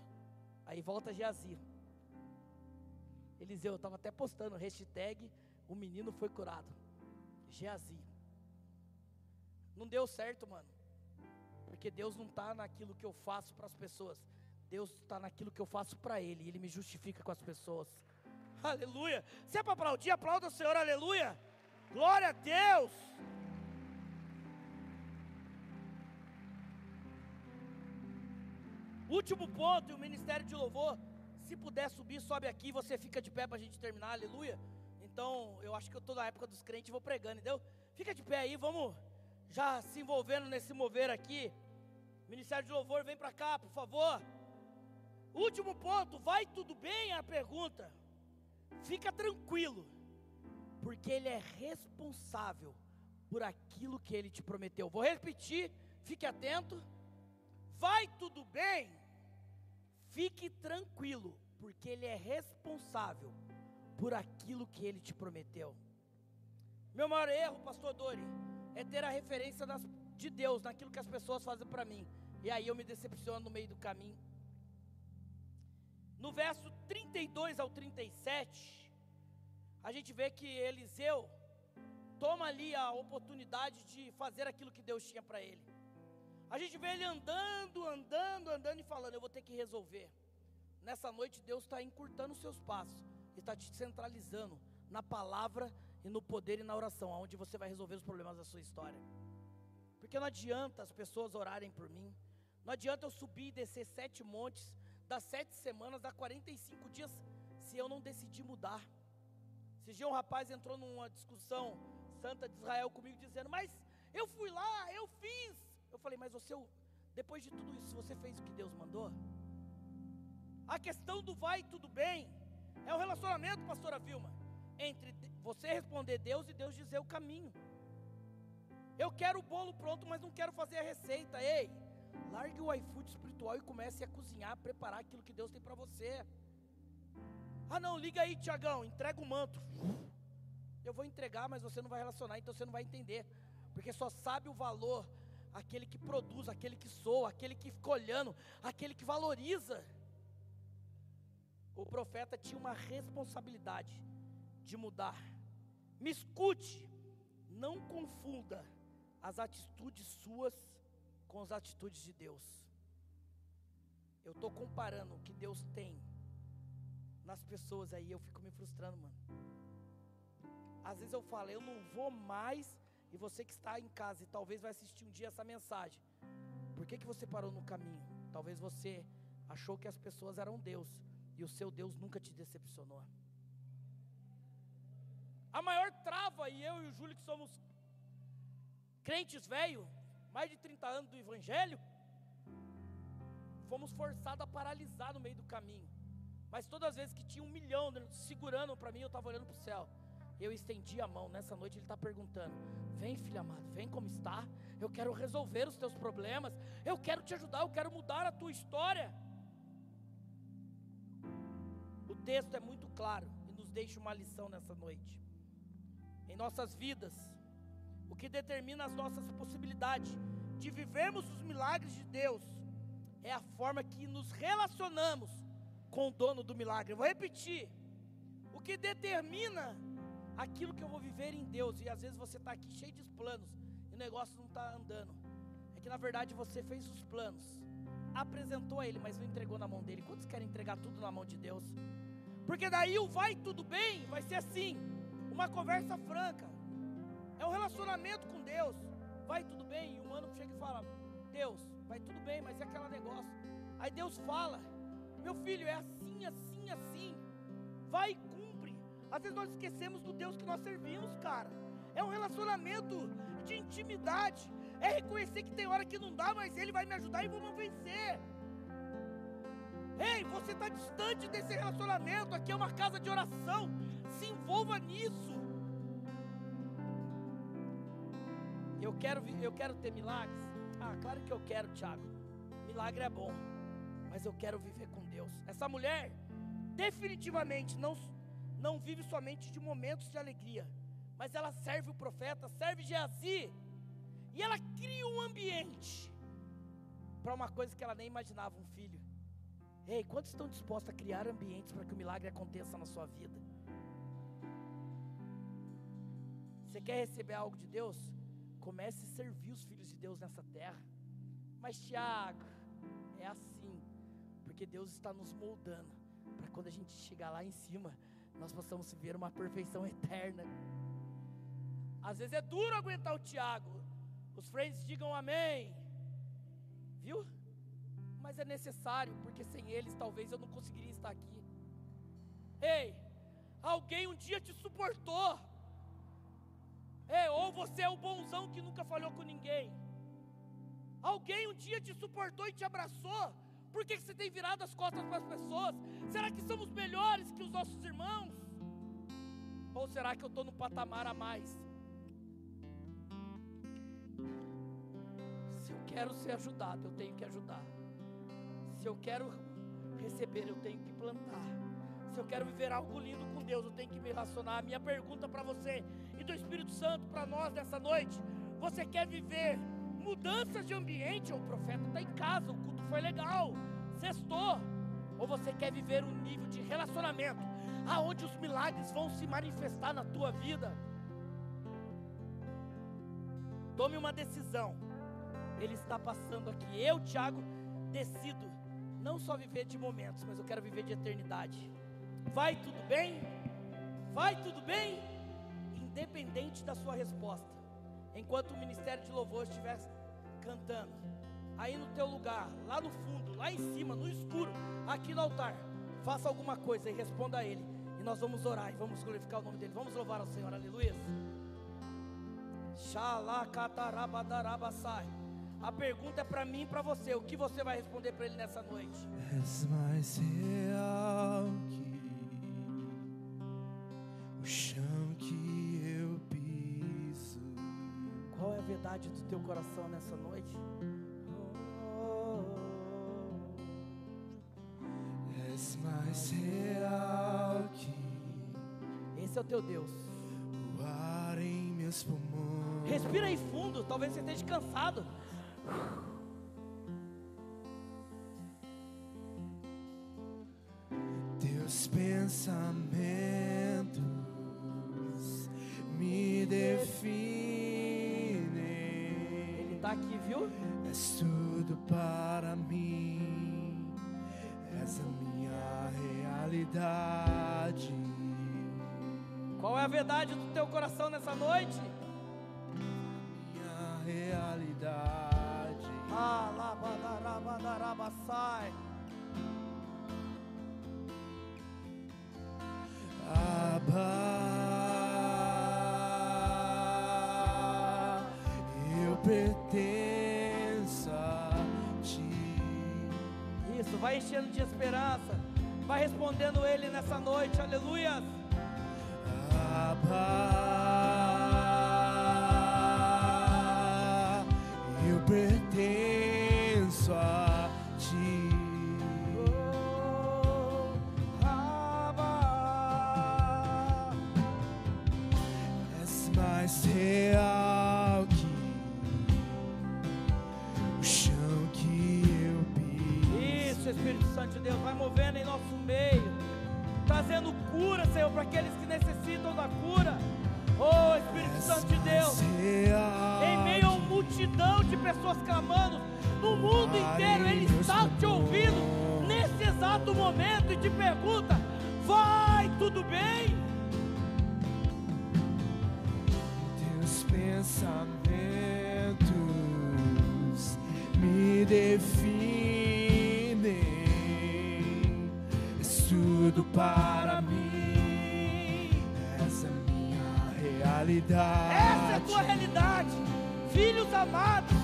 Aí volta Geazi. Eliseu, eu estava até postando hashtag o menino foi curado. Geazi. Não deu certo, mano. Porque Deus não está naquilo que eu faço para as pessoas. Deus está naquilo que eu faço para Ele. Ele me justifica com as pessoas. Aleluia. Se é para aplaudir, aplauda o Senhor, aleluia. Glória a Deus. Último ponto, e o ministério de louvor. Se puder subir, sobe aqui. Você fica de pé para a gente terminar, aleluia. Então, eu acho que eu estou na época dos crentes vou pregando, entendeu? Fica de pé aí, vamos já se envolvendo nesse mover aqui. Ministério de Louvor, vem para cá, por favor. Último ponto, vai tudo bem? A pergunta. Fica tranquilo, porque Ele é responsável por aquilo que Ele te prometeu. Vou repetir, fique atento. Vai tudo bem? Fique tranquilo, porque Ele é responsável por aquilo que Ele te prometeu. Meu maior erro, pastor Dori, é ter a referência das, de Deus naquilo que as pessoas fazem para mim. E aí eu me decepciono no meio do caminho. No verso 32 ao 37, a gente vê que Eliseu toma ali a oportunidade de fazer aquilo que Deus tinha para ele. A gente vê ele andando, andando, andando e falando: Eu vou ter que resolver. Nessa noite, Deus está encurtando os seus passos está te centralizando na palavra e no poder e na oração, aonde você vai resolver os problemas da sua história. Porque não adianta as pessoas orarem por mim, não adianta eu subir e descer sete montes, das sete semanas, dá 45 dias, se eu não decidir mudar. Esse dia um rapaz entrou numa discussão santa de Israel comigo, dizendo: Mas eu fui lá, eu fiz. Eu falei: Mas você, depois de tudo isso, você fez o que Deus mandou? A questão do vai tudo bem é um relacionamento, pastora Vilma, entre você responder Deus e Deus dizer o caminho. Eu quero o bolo pronto, mas não quero fazer a receita. Ei, largue o iFood espiritual e comece a cozinhar, a preparar aquilo que Deus tem para você. Ah, não, liga aí, Tiagão, entrega o manto. Eu vou entregar, mas você não vai relacionar, então você não vai entender. Porque só sabe o valor aquele que produz, aquele que soa, aquele que fica olhando, aquele que valoriza o profeta tinha uma responsabilidade de mudar. Me escute, não confunda as atitudes suas com as atitudes de Deus. Eu estou comparando o que Deus tem nas pessoas aí, eu fico me frustrando, mano. Às vezes eu falo, eu não vou mais, e você que está em casa e talvez vai assistir um dia essa mensagem, por que, que você parou no caminho? Talvez você achou que as pessoas eram Deus, e o seu Deus nunca te decepcionou. A maior trava, e eu e o Júlio, que somos crentes velho, mais de 30 anos do Evangelho, fomos forçados a paralisar no meio do caminho. Mas todas as vezes que tinha um milhão segurando para mim, eu estava olhando para o céu. Eu estendi a mão. Nessa noite ele está perguntando: Vem, filho amado, vem como está. Eu quero resolver os teus problemas. Eu quero te ajudar. Eu quero mudar a tua história texto é muito claro e nos deixa uma lição nessa noite. Em nossas vidas, o que determina as nossas possibilidades de vivermos os milagres de Deus é a forma que nos relacionamos com o dono do milagre. Vou repetir. O que determina aquilo que eu vou viver em Deus, e às vezes você está aqui cheio de planos e o negócio não está andando, é que na verdade você fez os planos, apresentou a Ele, mas não entregou na mão dele. Quantos querem entregar tudo na mão de Deus? Porque daí o vai tudo bem vai ser assim, uma conversa franca. É um relacionamento com Deus. Vai tudo bem, e o mano chega e fala: "Deus, vai tudo bem, mas é aquele negócio". Aí Deus fala: "Meu filho, é assim, assim, assim. Vai e cumpre". Às vezes nós esquecemos do Deus que nós servimos, cara. É um relacionamento de intimidade. É reconhecer que tem hora que não dá, mas Ele vai me ajudar e vamos vencer. Ei, você está distante desse relacionamento. Aqui é uma casa de oração. Se envolva nisso. Eu quero, eu quero ter milagres. Ah, claro que eu quero, Tiago. Milagre é bom, mas eu quero viver com Deus. Essa mulher definitivamente não, não vive somente de momentos de alegria, mas ela serve o profeta, serve Geazi, e ela cria um ambiente para uma coisa que ela nem imaginava, um filho. Ei, quantos estão dispostos a criar ambientes para que o milagre aconteça na sua vida? Você quer receber algo de Deus? Comece a servir os filhos de Deus nessa terra. Mas Tiago, é assim, porque Deus está nos moldando para quando a gente chegar lá em cima, nós possamos ver uma perfeição eterna. Às vezes é duro aguentar o Tiago. Os friends digam amém. Viu? Mas é necessário, porque sem eles talvez eu não conseguiria estar aqui. Ei, alguém um dia te suportou. Ei, ou você é o bonzão que nunca falhou com ninguém. Alguém um dia te suportou e te abraçou. Por que você tem virado as costas para as pessoas? Será que somos melhores que os nossos irmãos? Ou será que eu estou no patamar a mais? Se eu quero ser ajudado, eu tenho que ajudar. Se eu quero receber, eu tenho que plantar. Se eu quero viver algo lindo com Deus, eu tenho que me relacionar. A minha pergunta para você e do Espírito Santo para nós nessa noite: você quer viver mudanças de ambiente? O profeta está em casa, o culto foi legal, sextou. Ou você quer viver um nível de relacionamento aonde os milagres vão se manifestar na tua vida? Tome uma decisão. Ele está passando aqui. Eu, Tiago, decido não só viver de momentos, mas eu quero viver de eternidade. Vai tudo bem? Vai tudo bem? Independente da sua resposta. Enquanto o ministério de louvor estiver cantando, aí no teu lugar, lá no fundo, lá em cima, no escuro, aqui no altar, faça alguma coisa e responda a Ele. E nós vamos orar e vamos glorificar o nome dEle. Vamos louvar ao Senhor, aleluia. A pergunta é para mim e para você. O que você vai responder para Ele nessa noite? És mais real Verdade do teu coração nessa noite? És mais real que Esse é o teu Deus. o ar em meus pulmões. Respira aí fundo, talvez você esteja cansado. Teus pensamentos aqui, viu? És tudo para mim, és a minha realidade. Qual é a verdade do teu coração nessa noite? Minha realidade. Alabadarabadarabasai. Abba, eu pertenço a ti. Isso, vai enchendo de esperança. Vai respondendo Ele nessa noite, aleluia. Abba, eu pertenço amados,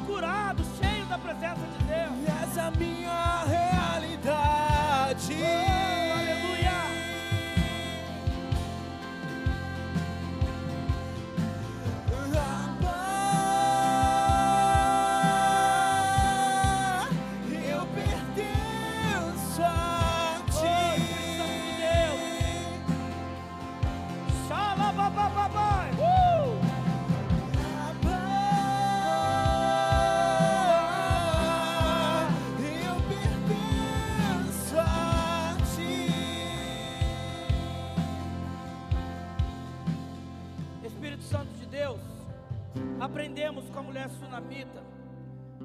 aprendemos com a mulher sunamita,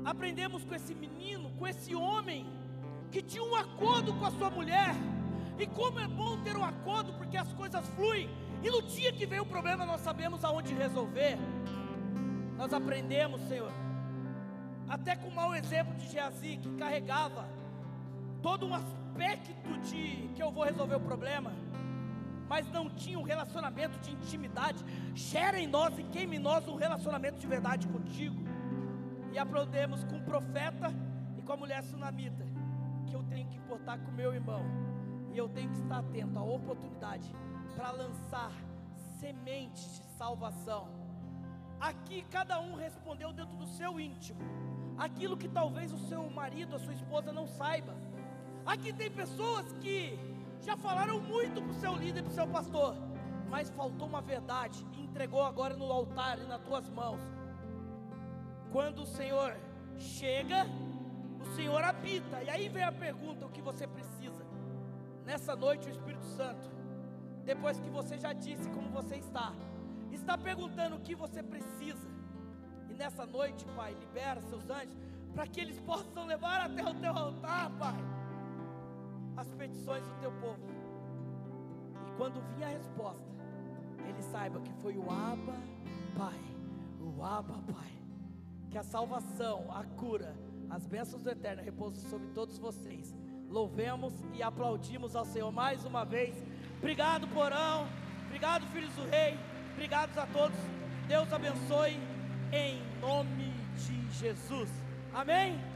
aprendemos com esse menino, com esse homem que tinha um acordo com a sua mulher. E como é bom ter um acordo, porque as coisas fluem. E no dia que vem o problema, nós sabemos aonde resolver. Nós aprendemos, Senhor, até com o mau exemplo de Geazi, que carregava todo um aspecto de que eu vou resolver o problema mas não tinha um relacionamento de intimidade. Gera em nós e queime em nós um relacionamento de verdade contigo. E aprendemos com o profeta e com a mulher sunamita que eu tenho que importar com meu irmão. E eu tenho que estar atento à oportunidade para lançar sementes de salvação. Aqui cada um respondeu dentro do seu íntimo, aquilo que talvez o seu marido, a sua esposa não saiba. Aqui tem pessoas que já falaram muito para o seu líder, para o seu pastor, mas faltou uma verdade e entregou agora no altar e nas tuas mãos. Quando o Senhor chega, o Senhor habita. E aí vem a pergunta: o que você precisa? Nessa noite, o Espírito Santo, depois que você já disse como você está, está perguntando o que você precisa. E nessa noite, Pai, libera seus anjos para que eles possam levar até o teu altar, Pai, as petições do teu povo. E quando vir a resposta, ele saiba que foi o Abba, Pai, o Abba, Pai. Que a salvação, a cura, as bênçãos do eterno repousem sobre todos vocês. Louvemos e aplaudimos ao Senhor mais uma vez. Obrigado, porão. Obrigado, filhos do rei. Obrigados a todos. Deus abençoe em nome de Jesus. Amém.